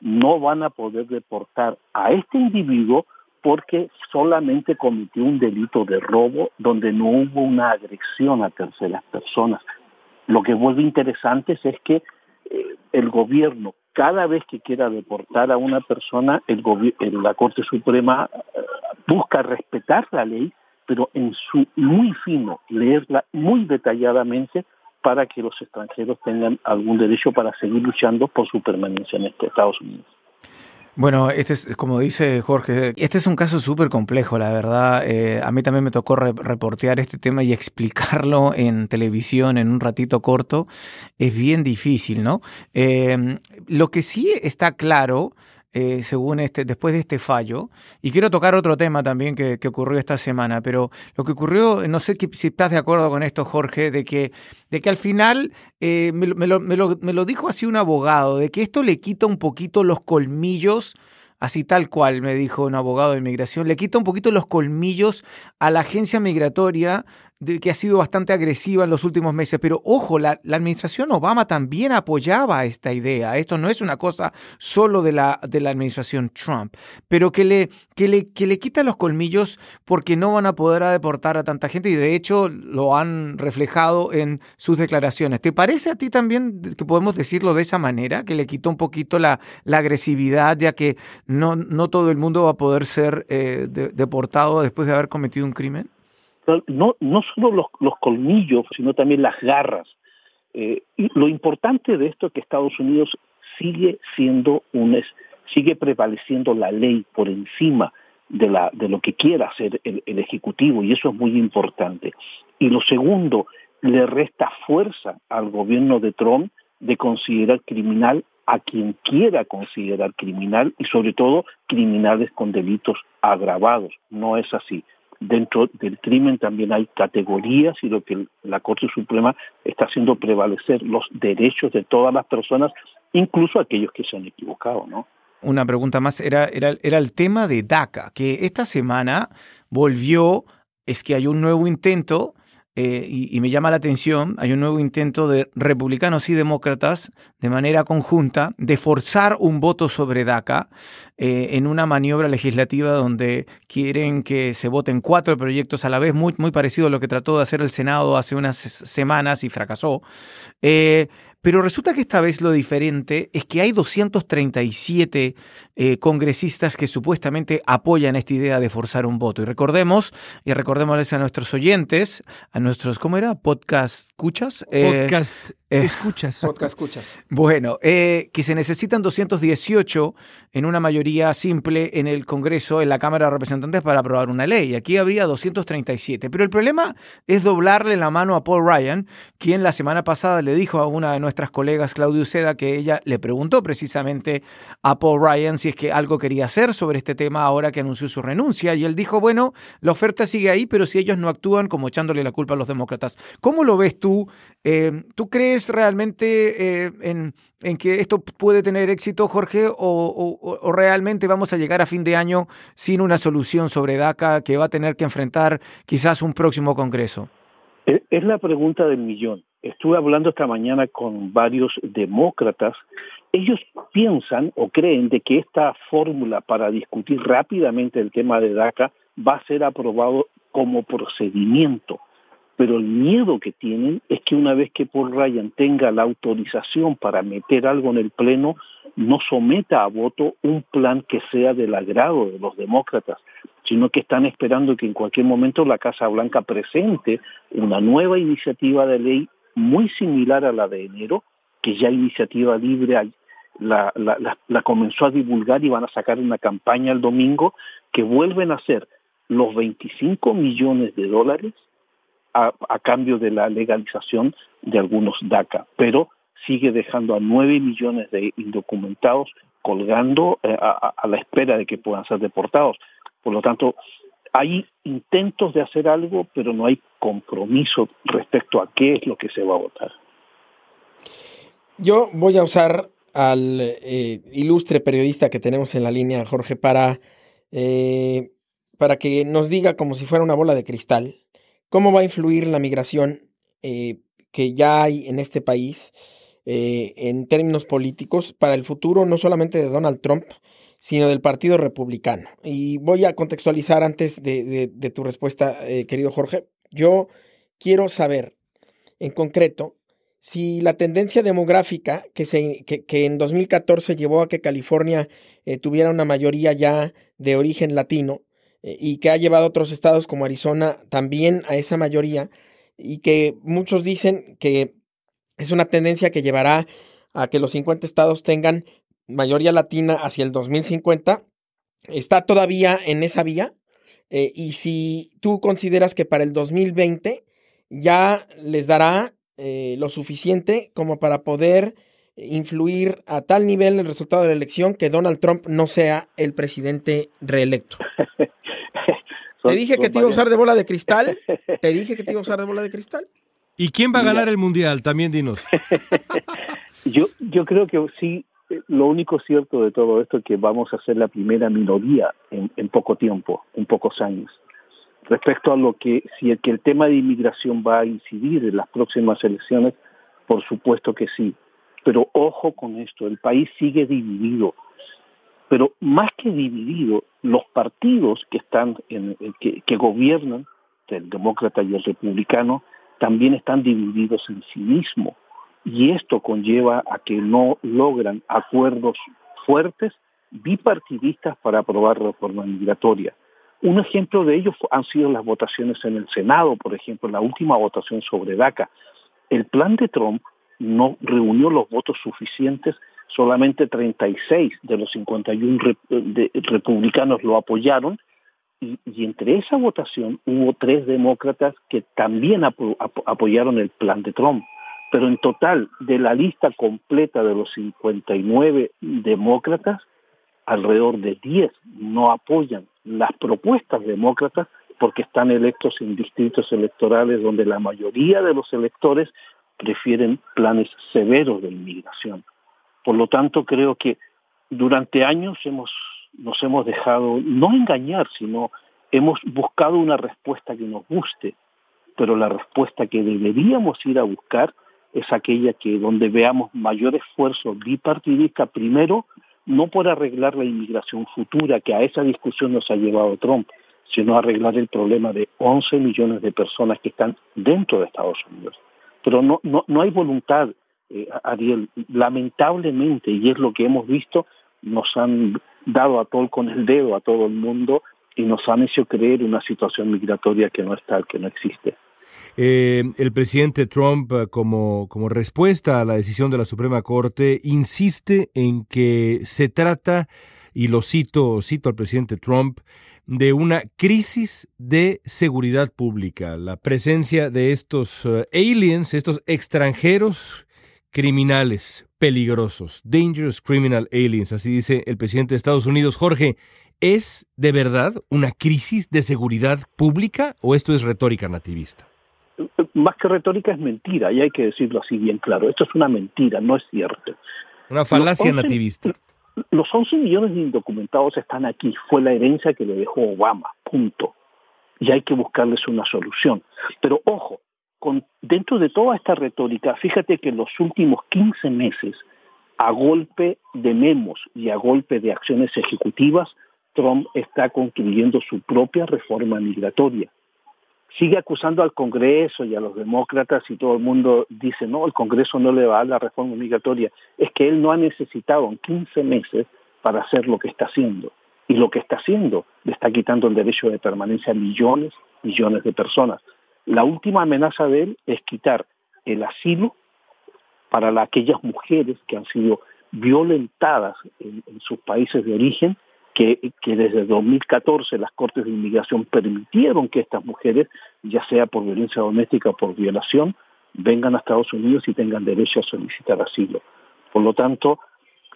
no van a poder deportar a este individuo porque solamente cometió un delito de robo donde no hubo una agresión a terceras personas. Lo que vuelve interesante es que eh, el gobierno, cada vez que quiera deportar a una persona, la Corte Suprema eh, busca respetar la ley, pero en su muy fino, leerla muy detalladamente para que los extranjeros tengan algún derecho para seguir luchando por su permanencia en este Estados Unidos. Bueno, este es, como dice Jorge, este es un caso súper complejo, la verdad. Eh, a mí también me tocó reportear este tema y explicarlo en televisión en un ratito corto. Es bien difícil, ¿no? Eh, lo que sí está claro eh, según este, después de este fallo. Y quiero tocar otro tema también que, ocurrió esta semana, pero lo que ocurrió, no sé si estás de acuerdo con esto, Jorge, de que, de que al final eh, me, lo, me, lo, me lo dijo así un abogado, de que esto le quita un poquito los colmillos así tal cual, me dijo un abogado de inmigración, le quita un poquito los colmillos a la agencia migratoria que ha sido bastante agresiva en los últimos meses. Pero ojo, la, administración Obama también apoyaba esta idea. Esto no es una cosa solo de la, de la administración Trump, pero que le, que, le, que le quita los colmillos porque no van a poder deportar a tanta gente y de hecho lo han reflejado en sus declaraciones. ¿Te parece a ti también que podemos decirlo de esa manera, que le quitó un poquito la, la agresividad, ya que no, no todo el mundo va a poder ser eh, deportado después de haber cometido un crimen? No, no solo los, los colmillos, sino también las garras. Eh, y lo importante de esto es que Estados Unidos sigue siendo un sigue prevaleciendo la ley por encima de, la, de lo que quiera hacer el, el, Ejecutivo y eso es muy importante. Y lo segundo, le resta fuerza al gobierno de Trump de considerar criminal a quien quiera considerar criminal y sobre todo criminales con delitos agravados. No es así dentro del crimen también hay categorías y lo que la Corte Suprema está haciendo prevalecer los derechos de todas las personas, incluso aquellos que se han equivocado, ¿no? Una pregunta más era, era, era el tema de DACA, que esta semana volvió, es que hay un nuevo intento eh, y, me llama la atención, hay un nuevo intento de republicanos y demócratas de manera conjunta de forzar un voto sobre DACA eh, en una maniobra legislativa donde quieren que se voten cuatro proyectos a la vez, muy, parecido a lo que trató de hacer el Senado hace unas semanas y fracasó. Eh, pero resulta que esta vez lo diferente es que hay 237 eh, congresistas que supuestamente apoyan esta idea de forzar un voto. Y recordemos, y recordémosles a nuestros oyentes, a nuestros, ¿cómo era? Podcast escuchas. Eh, Podcast eh, escuchas. Podcast escuchas. Bueno, que se necesitan 218 en una mayoría simple en el Congreso, en la Cámara de Representantes para aprobar una ley. Aquí había 237. Pero el problema es doblarle la mano a Paul Ryan, quien la semana pasada le dijo a una de nuestras nuestras colegas Claudio Uceda que ella le preguntó precisamente a Paul Ryan si es que algo quería hacer sobre este tema ahora que anunció su renuncia y él dijo, bueno, la oferta sigue ahí, pero si ellos no actúan como echándole la culpa a los demócratas. ¿Cómo lo ves tú? Eh, ¿Tú crees realmente eh, en, en, que esto puede tener éxito, Jorge, o, o realmente vamos a llegar a fin de año sin una solución sobre DACA que va a tener que enfrentar quizás un próximo Congreso? Es la pregunta del millón estuve hablando esta mañana con varios demócratas, ellos piensan o creen de que esta fórmula para discutir rápidamente el tema de DACA va a ser aprobado como procedimiento. Pero el miedo que tienen es que una vez que Paul Ryan tenga la autorización para meter algo en el Pleno, no someta a voto un plan que sea del agrado de los demócratas, sino que están esperando que en cualquier momento la Casa Blanca presente una nueva iniciativa de ley muy similar a la de enero, que ya Iniciativa Libre la, la, comenzó a divulgar y van a sacar una campaña el domingo que vuelven a ser los 25 millones de dólares a, cambio de la legalización de algunos DACA, pero sigue dejando a 9 millones de indocumentados colgando eh, a, a, la espera de que puedan ser deportados. Por lo tanto, hay intentos de hacer algo, pero no hay compromiso respecto a qué es lo que se va a votar. Yo voy a usar al eh, ilustre periodista que tenemos en la línea, Jorge, para, eh, para que nos diga, como si fuera una bola de cristal, cómo va a influir la migración eh, que ya hay en este país en términos políticos para el futuro, no solamente de Donald Trump, sino del Partido Republicano. Y voy a contextualizar antes de, tu respuesta, eh, querido Jorge. Yo quiero saber, en concreto, si la tendencia demográfica que, se, que, en 2014 llevó a que California eh, tuviera una mayoría ya de origen latino eh, y que ha llevado a otros estados como Arizona también a esa mayoría y que muchos dicen que es una tendencia que llevará a que los 50 estados tengan mayoría latina hacia el 2050, está todavía en esa vía. Eh, y si tú consideras que para el 2020 ya les dará eh, lo suficiente como para poder influir a tal nivel el resultado de la elección que Donald Trump no sea el presidente reelecto. Te dije que te iba a usar de bola de cristal. Te dije que te iba a usar de bola de cristal. ¿Y quién va a ganar el mundial? También dinos. yo, yo creo que sí, lo único cierto de todo esto es que vamos a ser la primera minoría en, poco tiempo, en pocos años. Respecto a lo que, si el tema de inmigración va a incidir en las próximas elecciones, por supuesto que sí. Pero ojo con esto, el país sigue dividido. Pero más que dividido, los partidos que están en, que, que gobiernan, el demócrata y el republicano, también están divididos en sí mismos. Y esto conlleva a que no logran acuerdos fuertes bipartidistas para aprobar reforma migratoria. Un ejemplo de ello han sido las votaciones en el Senado, por ejemplo, la última votación sobre DACA. El plan de Trump no reunió los votos suficientes, solamente 36 de los 51 republicanos lo apoyaron y, entre esa votación hubo tres demócratas que también apoyaron el plan de Trump. Pero en total, de la lista completa de los 59 demócratas, alrededor de 10 no apoyan las propuestas demócratas porque están electos en distritos electorales donde la mayoría de los electores prefieren planes severos de inmigración. Por lo tanto, creo que durante años hemos, nos hemos dejado no engañar, sino hemos buscado una respuesta que nos guste, pero la respuesta que deberíamos ir a buscar es aquella que donde veamos mayor esfuerzo bipartidista primero, no por arreglar la inmigración futura, que a esa discusión nos ha llevado Trump, sino arreglar el problema de 11 millones de personas que están dentro de Estados Unidos pero no, no, no hay voluntad, eh, Ariel. Lamentablemente, y es lo que hemos visto, nos han dado a todo con el dedo a todo el mundo y nos han hecho creer una situación migratoria que no está, que no existe. Eh, el presidente Trump, eh, como, como respuesta a la decisión de la Suprema Corte, insiste en que se trata, y lo cito, cito al presidente Trump, de una crisis de seguridad pública, la presencia de estos uh, aliens, estos extranjeros criminales peligrosos, dangerous criminal aliens, así dice el presidente de Estados Unidos. Jorge, ¿es de verdad una crisis de seguridad pública o esto es retórica nativista? Más que retórica es mentira, y hay que decirlo así bien claro. Esto es una mentira, no es cierto. Una falacia nativista los 11 millones de indocumentados están aquí, fue la herencia que le dejó Obama, punto. Y hay que buscarles una solución. Pero ojo, con, dentro de toda esta retórica, fíjate que en los últimos 15 meses, a golpe de memos y a golpe de acciones ejecutivas, Trump está construyendo su propia reforma migratoria sigue acusando al Congreso y a los demócratas y todo el mundo dice, no, el Congreso no le va a dar la reforma migratoria. Es que él no ha necesitado 15 meses para hacer lo que está haciendo. Y lo que está haciendo le está quitando el derecho de permanencia a millones, millones de personas. La última amenaza de él es quitar el asilo para aquellas mujeres que han sido violentadas en sus países de origen que, desde 2014 las Cortes de Inmigración permitieron que estas mujeres, ya sea por violencia doméstica o por violación, vengan a Estados Unidos y tengan derecho a solicitar asilo. Por lo tanto,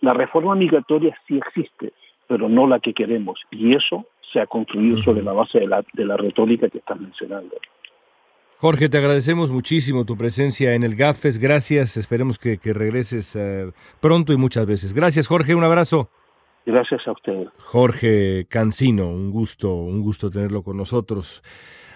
la reforma migratoria sí existe, pero no la que queremos. Y eso se ha construido sobre la base de la, de la retórica que estás mencionando. Jorge, te agradecemos muchísimo tu presencia en el GAFES. Gracias. Esperemos que, regreses eh, pronto y muchas veces. Gracias, Jorge. Un abrazo. Gracias a usted. Jorge Cancino, un gusto, un gusto tenerlo con nosotros.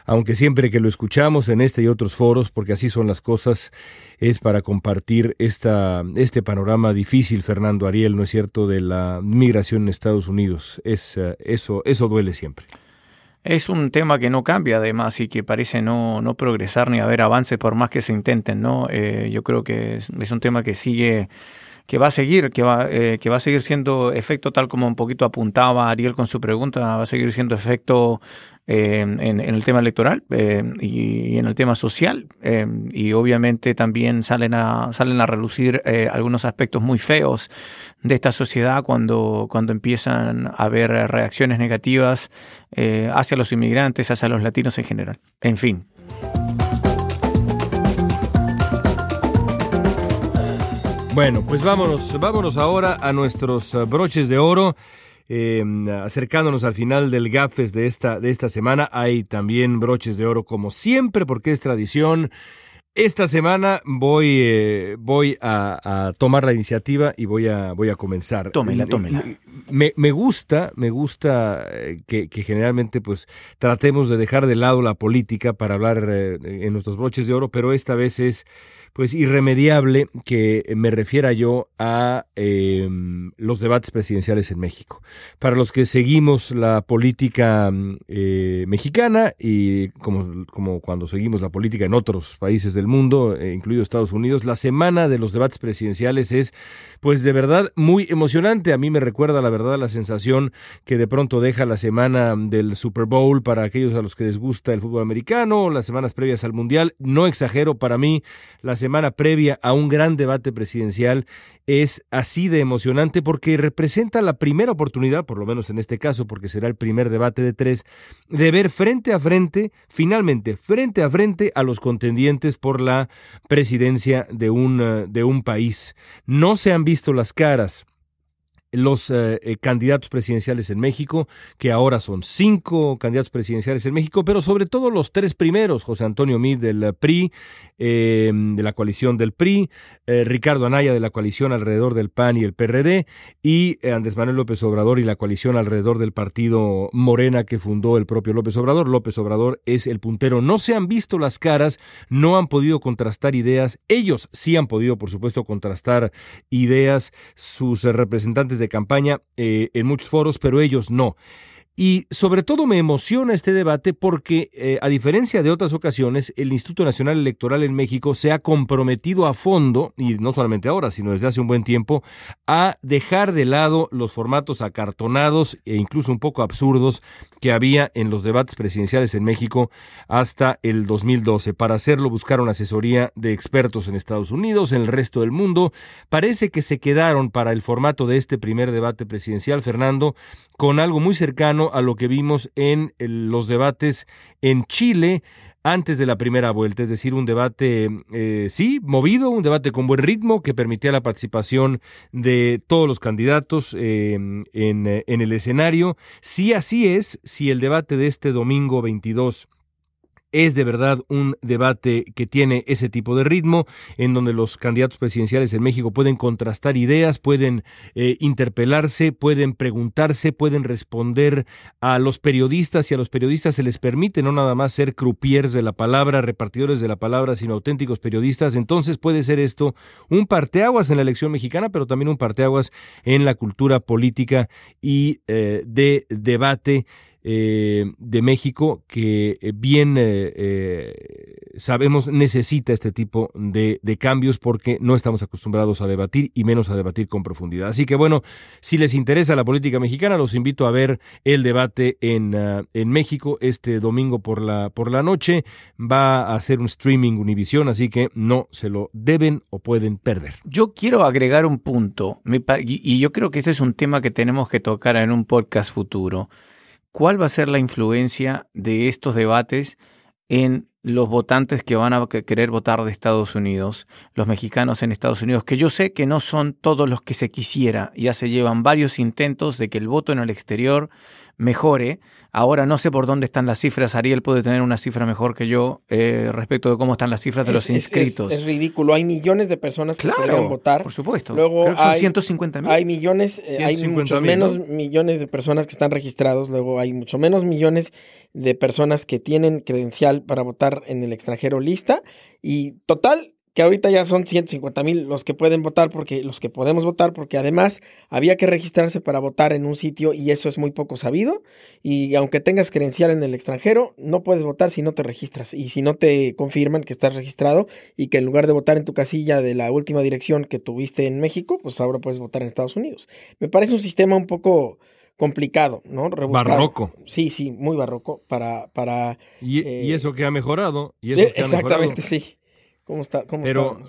Aunque siempre que lo escuchamos en este y otros foros, porque así son las cosas, es para compartir esta, este panorama difícil, Fernando Ariel, ¿no es cierto?, de la migración en Estados Unidos. Es, eh, eso, eso duele siempre. Es un tema que no cambia además y que parece no, no progresar ni haber avances por más que se intenten, ¿no? Eh, yo creo que es, es un tema que sigue que va a seguir, que va, eh, que va a seguir siendo efecto tal como un poquito apuntaba Ariel con su pregunta, va a seguir siendo efecto eh, en, el tema electoral eh, y, en el tema social. y obviamente también salen a, salen a relucir algunos aspectos muy feos de esta sociedad cuando, cuando empiezan a haber reacciones negativas hacia los inmigrantes, hacia los latinos en general. En fin. Bueno, pues vámonos, vámonos ahora a nuestros eh, broches de oro. Eh, acercándonos al final del GAFES de esta, de esta semana, hay también broches de oro como siempre, porque es tradición. Esta semana voy, eh, voy a, tomar la iniciativa y voy a, voy a comenzar. Tómela, tómela. Me, me gusta, me gusta que, que, generalmente pues tratemos de dejar de lado la política para hablar en nuestros broches de oro, pero esta vez es pues irremediable que me refiera yo a em, los debates presidenciales en México. Para los que seguimos la política eh, mexicana y como, como cuando seguimos la política en otros países del mundo, eh, incluido Estados Unidos, la semana de los debates presidenciales es pues de verdad muy emocionante. A mí me recuerda la verdad la sensación que de pronto deja la semana del Super Bowl para aquellos a los que les gusta el fútbol americano, las semanas previas al Mundial. No exagero, para mí las semana previa a un gran debate presidencial es así de emocionante porque representa la primera oportunidad, por lo menos en este caso, porque será el primer debate de tres, de ver frente a frente, finalmente, frente a frente a los contendientes por la presidencia de un, eh, de un país. No se han visto las caras los eh, eh, candidatos presidenciales en México, que ahora son cinco candidatos presidenciales en México, pero sobre todo los tres primeros, José Antonio Mid del PRI, em, de la coalición del PRI, eh, Ricardo Anaya de la coalición alrededor del PAN y el PRD, y Andrés Manuel López Obrador y la coalición alrededor del partido Morena que fundó el propio López Obrador. López Obrador es el puntero. No se han visto las caras, no han podido contrastar ideas. Ellos sí han podido, por supuesto, contrastar ideas. Sus representantes de campaña eh, en muchos foros, pero ellos no. Y sobre todo me emociona este debate porque, eh, a diferencia de otras ocasiones, el Instituto Nacional Electoral en México se ha comprometido a fondo, y no solamente ahora, sino desde hace un buen tiempo, a dejar de lado los formatos acartonados e incluso un poco absurdos que había en los debates presidenciales en México hasta el 2012. Para hacerlo buscaron asesoría de expertos en Estados Unidos, en el resto del mundo. Parece que se quedaron para el formato de este primer debate presidencial, Fernando, con algo muy cercano a lo que vimos en los debates en Chile antes de la primera vuelta, es decir, un debate, eh, sí, movido, un debate con buen ritmo que permitía la participación de todos los candidatos em, en, el escenario. Si así es, si el debate de este domingo 22 es de verdad un debate que tiene ese tipo de ritmo, en donde los candidatos presidenciales en México pueden contrastar ideas, pueden eh, interpelarse, pueden preguntarse, pueden responder a los periodistas y a los periodistas se les permite no nada más ser croupiers de la palabra, repartidores de la palabra, sino auténticos periodistas. Entonces puede ser esto un parteaguas en la elección mexicana, pero también un parteaguas en la cultura política y eh, de debate eh, de México que eh, bien eh, sabemos necesita este tipo de, cambios porque no estamos acostumbrados a debatir y menos a debatir con profundidad. Así que bueno, si les interesa la política mexicana, los invito a ver el debate en, ah, en México este domingo por la, por la noche. Va a ser un streaming Univisión, así que no se lo deben o pueden perder. Yo quiero agregar un punto y yo creo que este es un tema que tenemos que tocar en un podcast futuro. ¿Cuál va a ser la influencia de estos debates en los votantes que van a querer votar de Estados Unidos, los mexicanos en Estados Unidos, que yo sé que no son todos los que se quisiera, ya se llevan varios intentos de que el voto en el exterior mejore. Ahora no sé por dónde están las cifras. Ariel puede tener una cifra mejor que yo eh, respecto de cómo están las cifras de los inscritos. Es, ridículo. Hay millones de personas que claro, votar. Por supuesto. Luego son hay, 150 mil. Hay millones, eh, hay muchos menos millones de personas que están registrados. Luego hay mucho menos millones de personas que tienen credencial para votar en el extranjero lista. Y total, que ahorita ya son 150 mil los que pueden votar, porque los que podemos votar, porque además había que registrarse para votar en un sitio y eso es muy poco sabido. Y aunque tengas credencial en el extranjero, no puedes votar si no te registras y si no te confirman que estás registrado y que en lugar de votar en tu casilla de la última dirección que tuviste en México, pues ahora puedes votar en Estados Unidos. Me parece un sistema un poco complicado, ¿no? Barroco. Sí, sí, muy barroco para... para y, eh, eso que ha mejorado. Y eso que exactamente, sí. ¿Cómo está? Cómo Pero,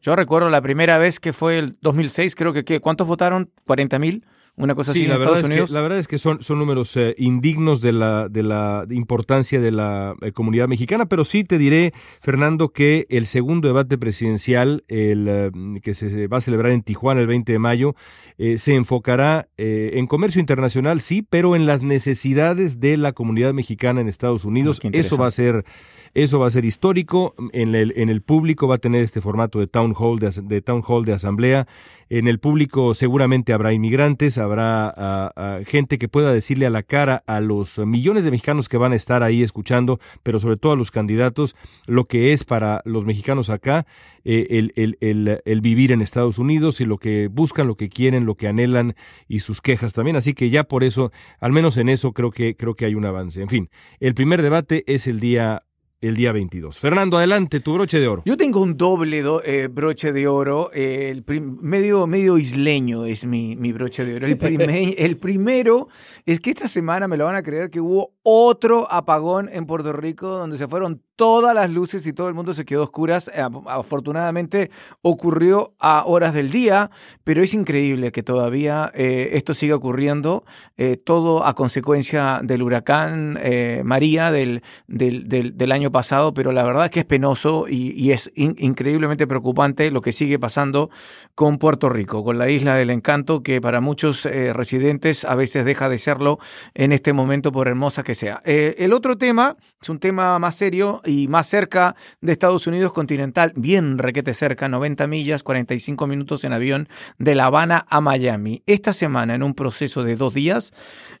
Yo recuerdo la primera vez que fue el 2006, creo que, ¿cuántos votaron? ¿40 mil? Una cosa así en Estados Unidos. la verdad es que son, son números eh, indignos de la, de la importancia de la eh, comunidad mexicana, pero sí te diré, Fernando, que el segundo debate presidencial, el eh, que se va a celebrar en Tijuana el 20 de mayo, se enfocará en comercio internacional, sí, pero en las necesidades de la comunidad mexicana en Estados Unidos. Eso va a ser eso va a ser histórico. En el, en el público va a tener este formato de town hall de, town hall de asamblea. En el público seguramente habrá inmigrantes, habrá gente que pueda decirle a la cara a los millones de mexicanos que van a estar ahí escuchando, pero sobre todo a los candidatos, lo que es para los mexicanos acá eh, el, el, el, el, vivir en Estados Unidos y lo que buscan, lo que quieren, lo que anhelan y sus quejas también. Así que ya por eso, al menos en eso creo que, creo que hay un avance. En fin, el primer debate es el día el día 22. Fernando, adelante, tu broche de oro. Yo tengo un doble eh, broche de oro, el medio, medio isleño es mi, mi broche de oro. El, el primero es que esta semana me lo van a creer que hubo otro apagón en Puerto Rico donde se fueron todas las luces y todo el mundo se quedó a oscuras. Eh, afortunadamente ocurrió a horas del día, pero es increíble que todavía eh, esto siga ocurriendo, todo a consecuencia del huracán María del, del, del, del año pasado, pero la verdad es que es penoso y, es increíblemente preocupante lo que sigue pasando con Puerto Rico, con la isla del encanto, que para muchos eh, residentes a veces deja de serlo en este momento por hermosa que sea. Eh, el otro tema es un tema más serio y más cerca de Estados Unidos continental, bien requete cerca, 90 millas, 45 minutos en avión de La Habana a Miami. Esta semana, en un proceso de dos días,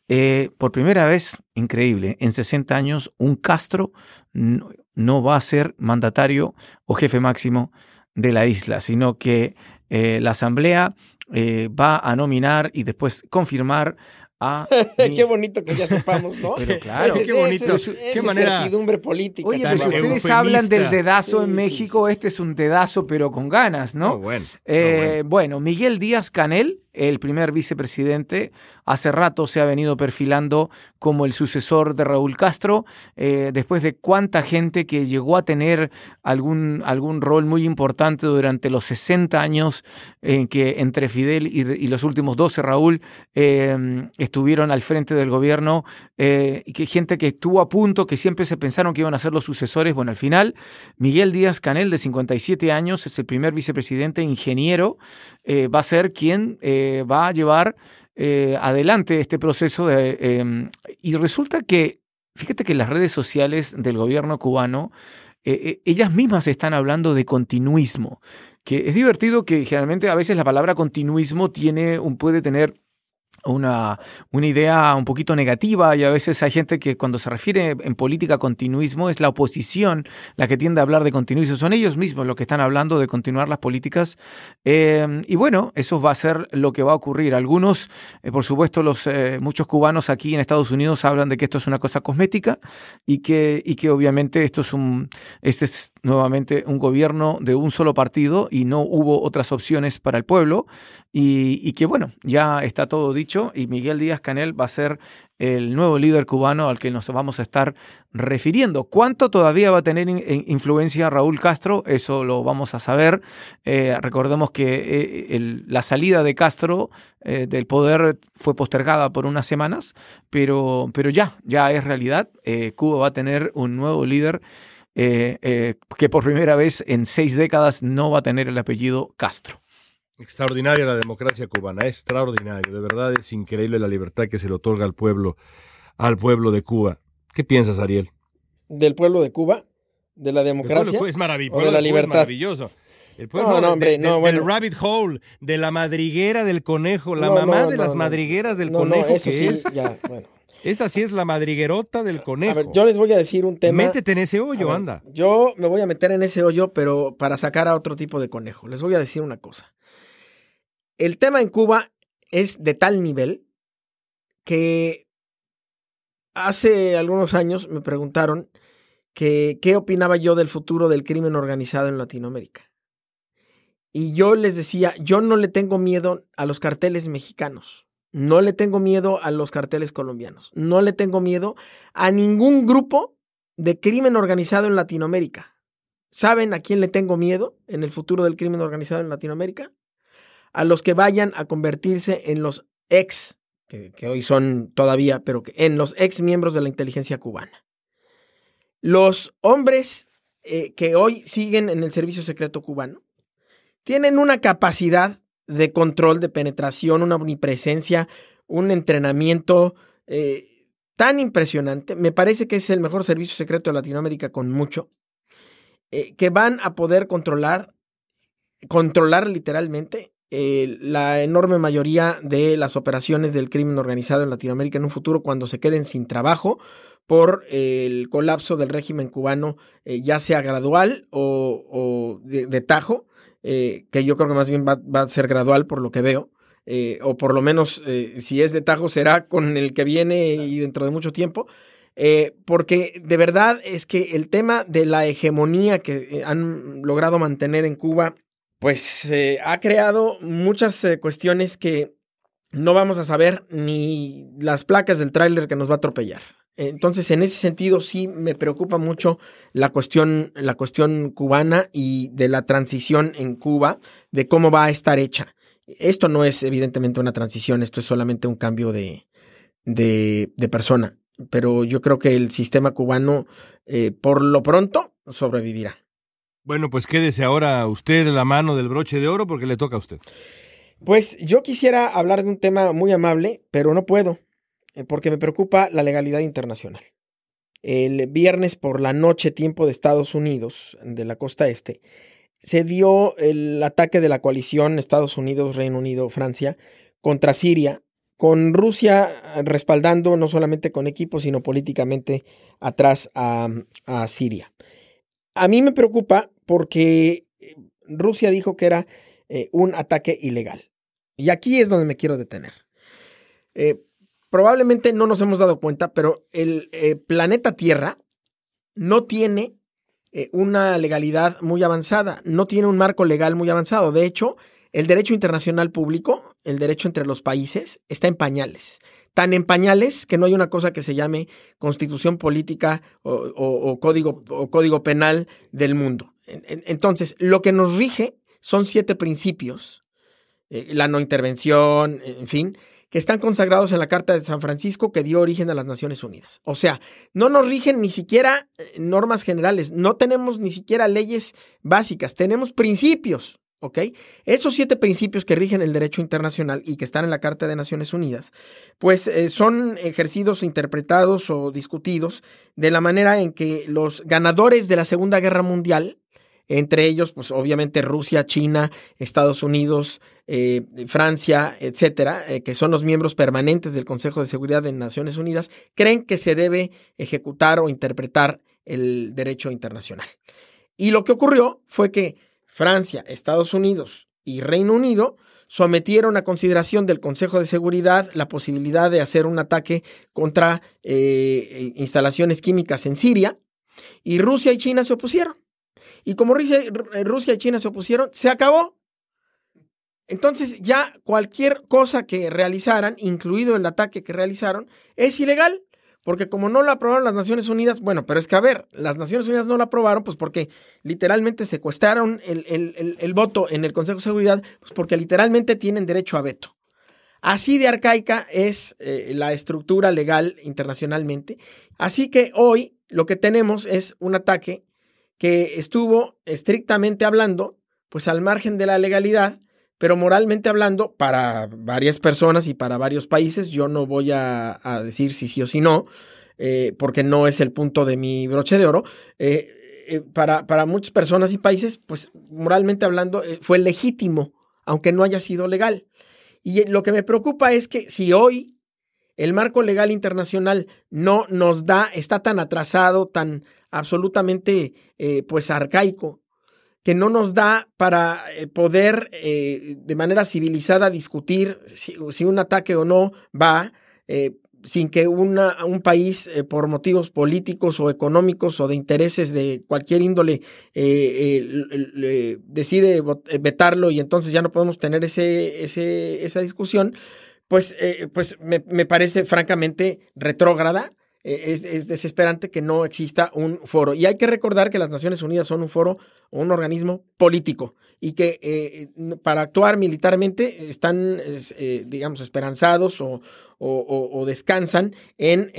eh, por primera vez, increíble, en 60 años, un Castro no, va a ser mandatario o jefe máximo de la isla, sino que eh, la Asamblea eh, va a nominar y después confirmar a... qué bonito que ya sepamos, ¿no? Pero claro, qué bonito. qué manera... política. Oye, pero si ustedes hablan del dedazo en México, este es un dedazo pero con ganas, ¿no? bueno, bueno. bueno, Miguel Díaz Canel el primer vicepresidente, hace rato se ha venido perfilando como el sucesor de Raúl Castro, eh, después de cuánta gente que llegó a tener algún, algún rol muy importante durante los 60 años en que entre Fidel y, los últimos 12 Raúl eh, estuvieron al frente del gobierno, eh, que gente que estuvo a punto, que siempre se pensaron que iban a ser los sucesores. Bueno, al final, Miguel Díaz Canel, de 57 años, es el primer vicepresidente ingeniero, va a ser quien va a llevar eh, adelante este proceso de, em, y resulta que, fíjate que las redes sociales del gobierno cubano, eh, eh, ellas mismas están hablando de continuismo, que es divertido que generalmente a veces la palabra continuismo tiene puede tener una, una, idea un poquito negativa y a veces hay gente que cuando se refiere en política a continuismo es la oposición la que tiende a hablar de continuismo. Son ellos mismos los que están hablando de continuar las políticas. Eh, y bueno, eso va a ser lo que va a ocurrir. Algunos, eh, por supuesto, los eh, muchos cubanos aquí en Estados Unidos hablan de que esto es una cosa cosmética y que, y que obviamente esto es un, este es nuevamente un gobierno de un solo partido y no hubo otras opciones para el pueblo y, y que bueno, ya está todo dicho y Miguel Díaz Canel va a ser el nuevo líder cubano al que nos vamos a estar refiriendo. ¿Cuánto todavía va a tener influencia Raúl Castro? Eso lo vamos a saber. Eh, recordemos que eh, la salida de Castro eh, del poder fue postergada por unas semanas, pero, pero ya, ya es realidad. Cuba va a tener un nuevo líder. que por primera vez en seis décadas no va a tener el apellido Castro. Extraordinaria la democracia cubana, extraordinario, de verdad es increíble la libertad que se le otorga al pueblo, al pueblo de Cuba. ¿Qué piensas, Ariel? ¿Del pueblo de Cuba? ¿De la democracia? es maravilloso. ¿O de la libertad? maravilloso. El pueblo no, hombre, no, bueno. del rabbit hole, de la madriguera del conejo, la mamá de las madrigueras del conejo eso que sí, Ya, bueno. Esta sí es la madriguerota del conejo. A ver, yo les voy a decir un tema. Métete en ese hoyo, ver, anda. Yo me voy a meter en ese hoyo, pero para sacar a otro tipo de conejo. Les voy a decir una cosa. El tema en Cuba es de tal nivel que hace algunos años me preguntaron que qué opinaba yo del futuro del crimen organizado en Latinoamérica. Y yo les decía, yo no le tengo miedo a los carteles mexicanos, no le tengo miedo a los carteles colombianos, no le tengo miedo a ningún grupo de crimen organizado en Latinoamérica. ¿Saben a quién le tengo miedo en el futuro del crimen organizado en Latinoamérica? A los que vayan a convertirse en los ex, que, hoy son todavía, pero que, en los ex miembros de la inteligencia cubana. Los hombres eh, que hoy siguen en el servicio secreto cubano tienen una capacidad de control, de penetración, una omnipresencia, un entrenamiento eh, tan impresionante. Me parece que es el mejor servicio secreto de Latinoamérica con mucho, eh, que van a poder controlar, controlar literalmente eh, la enorme mayoría de las operaciones del crimen organizado en Latinoamérica en un futuro cuando se queden sin trabajo por el colapso del régimen cubano, eh, ya sea gradual o, o de, de, tajo, eh, que yo creo que más bien va, va, a ser gradual por lo que veo, o por lo menos si es de tajo será con el que viene y dentro de mucho tiempo. Eh, porque de verdad es que el tema de la hegemonía que han logrado mantener en Cuba, pues ha creado muchas eh, cuestiones que no vamos a saber ni las placas del tráiler que nos va a atropellar. Entonces, en ese sentido, sí me preocupa mucho la cuestión, la cuestión cubana y de la transición en Cuba, de cómo va a estar hecha. Esto no es evidentemente una transición, esto es solamente un cambio de, de, de persona. Pero yo creo que el sistema cubano, eh, por lo pronto, sobrevivirá. Bueno, pues quédese ahora usted la mano del broche de oro porque le toca a usted. Pues yo quisiera hablar de un tema muy amable, pero no puedo porque me preocupa la legalidad internacional. El viernes por la noche, tiempo de Estados Unidos, de la costa este, se dio el ataque de la coalición Estados Unidos, Reino Unido, Francia contra Siria, con Rusia respaldando no solamente con equipos, sino políticamente atrás a, a Siria. A mí me preocupa porque Rusia dijo que era eh, un ataque ilegal. Y aquí es donde me quiero detener. Eh, probablemente no nos hemos dado cuenta, pero el eh, planeta Tierra no tiene eh, una legalidad muy avanzada, no tiene un marco legal muy avanzado. De hecho, el derecho internacional público, el derecho entre los países, está en pañales. Tan en pañales que no hay una cosa que se llame constitución política o código, o código penal del mundo. Entonces, lo que nos rige son siete principios, eh, la no intervención, en fin, que están consagrados en la Carta de San Francisco que dio origen a las Naciones Unidas. O sea, no nos rigen ni siquiera normas generales, no tenemos ni siquiera leyes básicas, tenemos principios. ¿Ok? Esos siete principios que rigen el derecho internacional y que están en la Carta de Naciones Unidas, pues eh, son ejercidos, interpretados o discutidos de la manera en que los ganadores de la Segunda Guerra Mundial, entre ellos, pues obviamente Rusia, China, Estados Unidos, eh, Francia, etcétera, eh, que son los miembros permanentes del Consejo de Seguridad de Naciones Unidas, creen que se debe ejecutar o interpretar el derecho internacional. Y lo que ocurrió fue que Francia, Estados Unidos y Reino Unido sometieron a consideración del Consejo de Seguridad la posibilidad de hacer un ataque contra eh, instalaciones químicas en Siria y Rusia y China se opusieron. Y como Rusia, y China se opusieron, se acabó. Entonces ya cualquier cosa que realizaran, incluido el ataque que realizaron, es ilegal. Porque como no lo aprobaron las Naciones Unidas, bueno, pero es que a ver, las Naciones Unidas no lo aprobaron, pues porque literalmente secuestraron el, el, el, el voto en el Consejo de Seguridad, pues porque literalmente tienen derecho a veto. Así de arcaica es eh, la estructura legal internacionalmente. Así que hoy lo que tenemos es un ataque que estuvo estrictamente hablando, pues al margen de la legalidad, pero moralmente hablando, para varias personas y para varios países, yo no voy a, decir si sí o si no, eh, porque no es el punto de mi broche de oro. Eh, eh, para, para, muchas personas y países, pues moralmente hablando, fue legítimo, aunque no haya sido legal. Y lo que me preocupa es que si hoy el marco legal internacional no nos da, está tan atrasado, tan absolutamente eh, pues arcaico, que no nos da para eh, poder eh, de manera civilizada discutir si, si, un ataque o no va, sin que un país, por motivos políticos o económicos o de intereses de cualquier índole, decide vetarlo y entonces ya no podemos tener ese, ese, esa discusión pues, pues me, parece francamente retrógrada. Eh, es, desesperante que no exista un foro. Y hay que recordar que las Naciones Unidas son un foro un organismo político y que eh, para actuar militarmente están, digamos, esperanzados o, o descansan en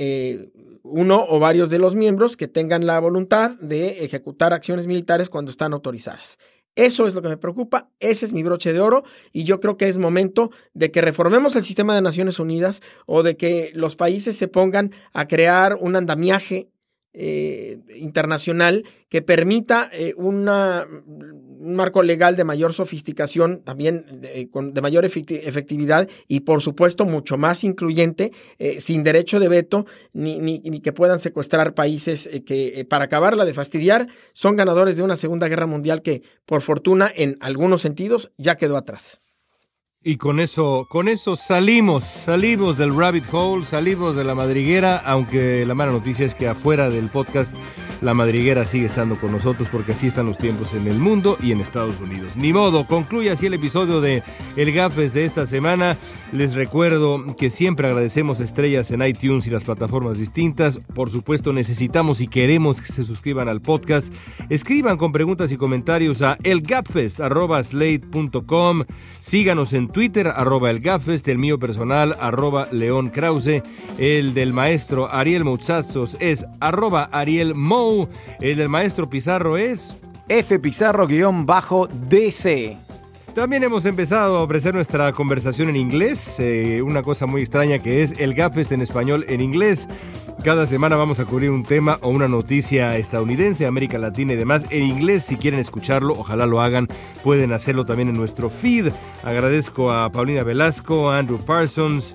uno o varios de los miembros que tengan la voluntad de ejecutar acciones militares cuando están autorizadas. Eso es lo que me preocupa, ese es mi broche de oro y yo creo que es momento de que reformemos el sistema de Naciones Unidas o de que los países se pongan a crear un andamiaje eh, internacional que permita eh, una, un marco legal de mayor sofisticación, también de, con, de mayor efectividad y por supuesto mucho más incluyente, eh, sin derecho de veto, ni, ni, ni, que puedan secuestrar países que para acabarla de fastidiar son ganadores de una Segunda Guerra Mundial que por fortuna en algunos sentidos ya quedó atrás. Y con eso, con eso salimos, salimos del rabbit hole, salimos de la madriguera, aunque la mala noticia es que afuera del podcast la madriguera sigue estando con nosotros porque así están los tiempos en el mundo y en Estados Unidos. Ni modo, concluye así el episodio de El Gafes de esta semana. Les recuerdo que siempre agradecemos estrellas en iTunes y las plataformas distintas. Por supuesto, necesitamos y queremos que se suscriban al podcast. Escriban con preguntas y comentarios a elgapfest.slate.com. Síganos en Twitter, arroba elgapfest, el mío personal, arroba León Krause. El del maestro Ariel Moutzazos es arroba Ariel el del maestro Pizarro es F Pizarro-DC. También hemos empezado a ofrecer nuestra conversación en inglés, eh, una cosa muy extraña que es el Gapfest en español en inglés. Cada semana vamos a cubrir un tema o una noticia estadounidense, América Latina y demás en inglés. Si quieren escucharlo, ojalá lo hagan. Pueden hacerlo también en nuestro feed. Agradezco a Paulina Velasco, a Andrew Parsons,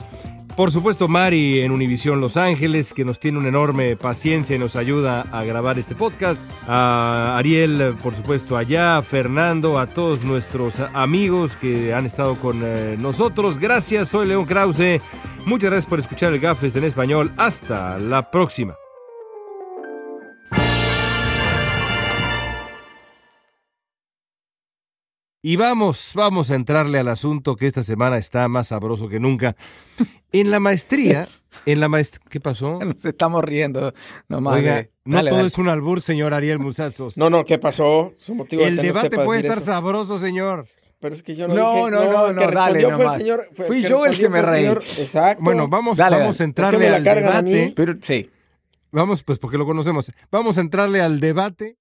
por supuesto, Mari en Univisión Los Ángeles, que nos tiene una enorme paciencia y nos ayuda a grabar este podcast. A Ariel, por supuesto, allá. Fernando, a todos nuestros amigos que han estado con eh, nosotros. Gracias, soy León Krause. Muchas gracias por escuchar el Gafes en español. Hasta la próxima. Y vamos, vamos a entrarle al asunto que esta semana está más sabroso que nunca. En la maestría, en la maestría, ¿qué pasó? Nos estamos riendo. Nomás Oiga, no todo es un albur, señor Ariel Musazos. No, no, ¿qué pasó? Su motivo el debate puede estar sabroso, señor. Pero es que yo no, no dije, no, no, no, dale, fue el señor. Fui yo el que me reí. Exacto. Bueno, vamos, vamos a entrarle al debate. Pero sí. Vamos, pues porque lo conocemos. Vamos a entrarle al debate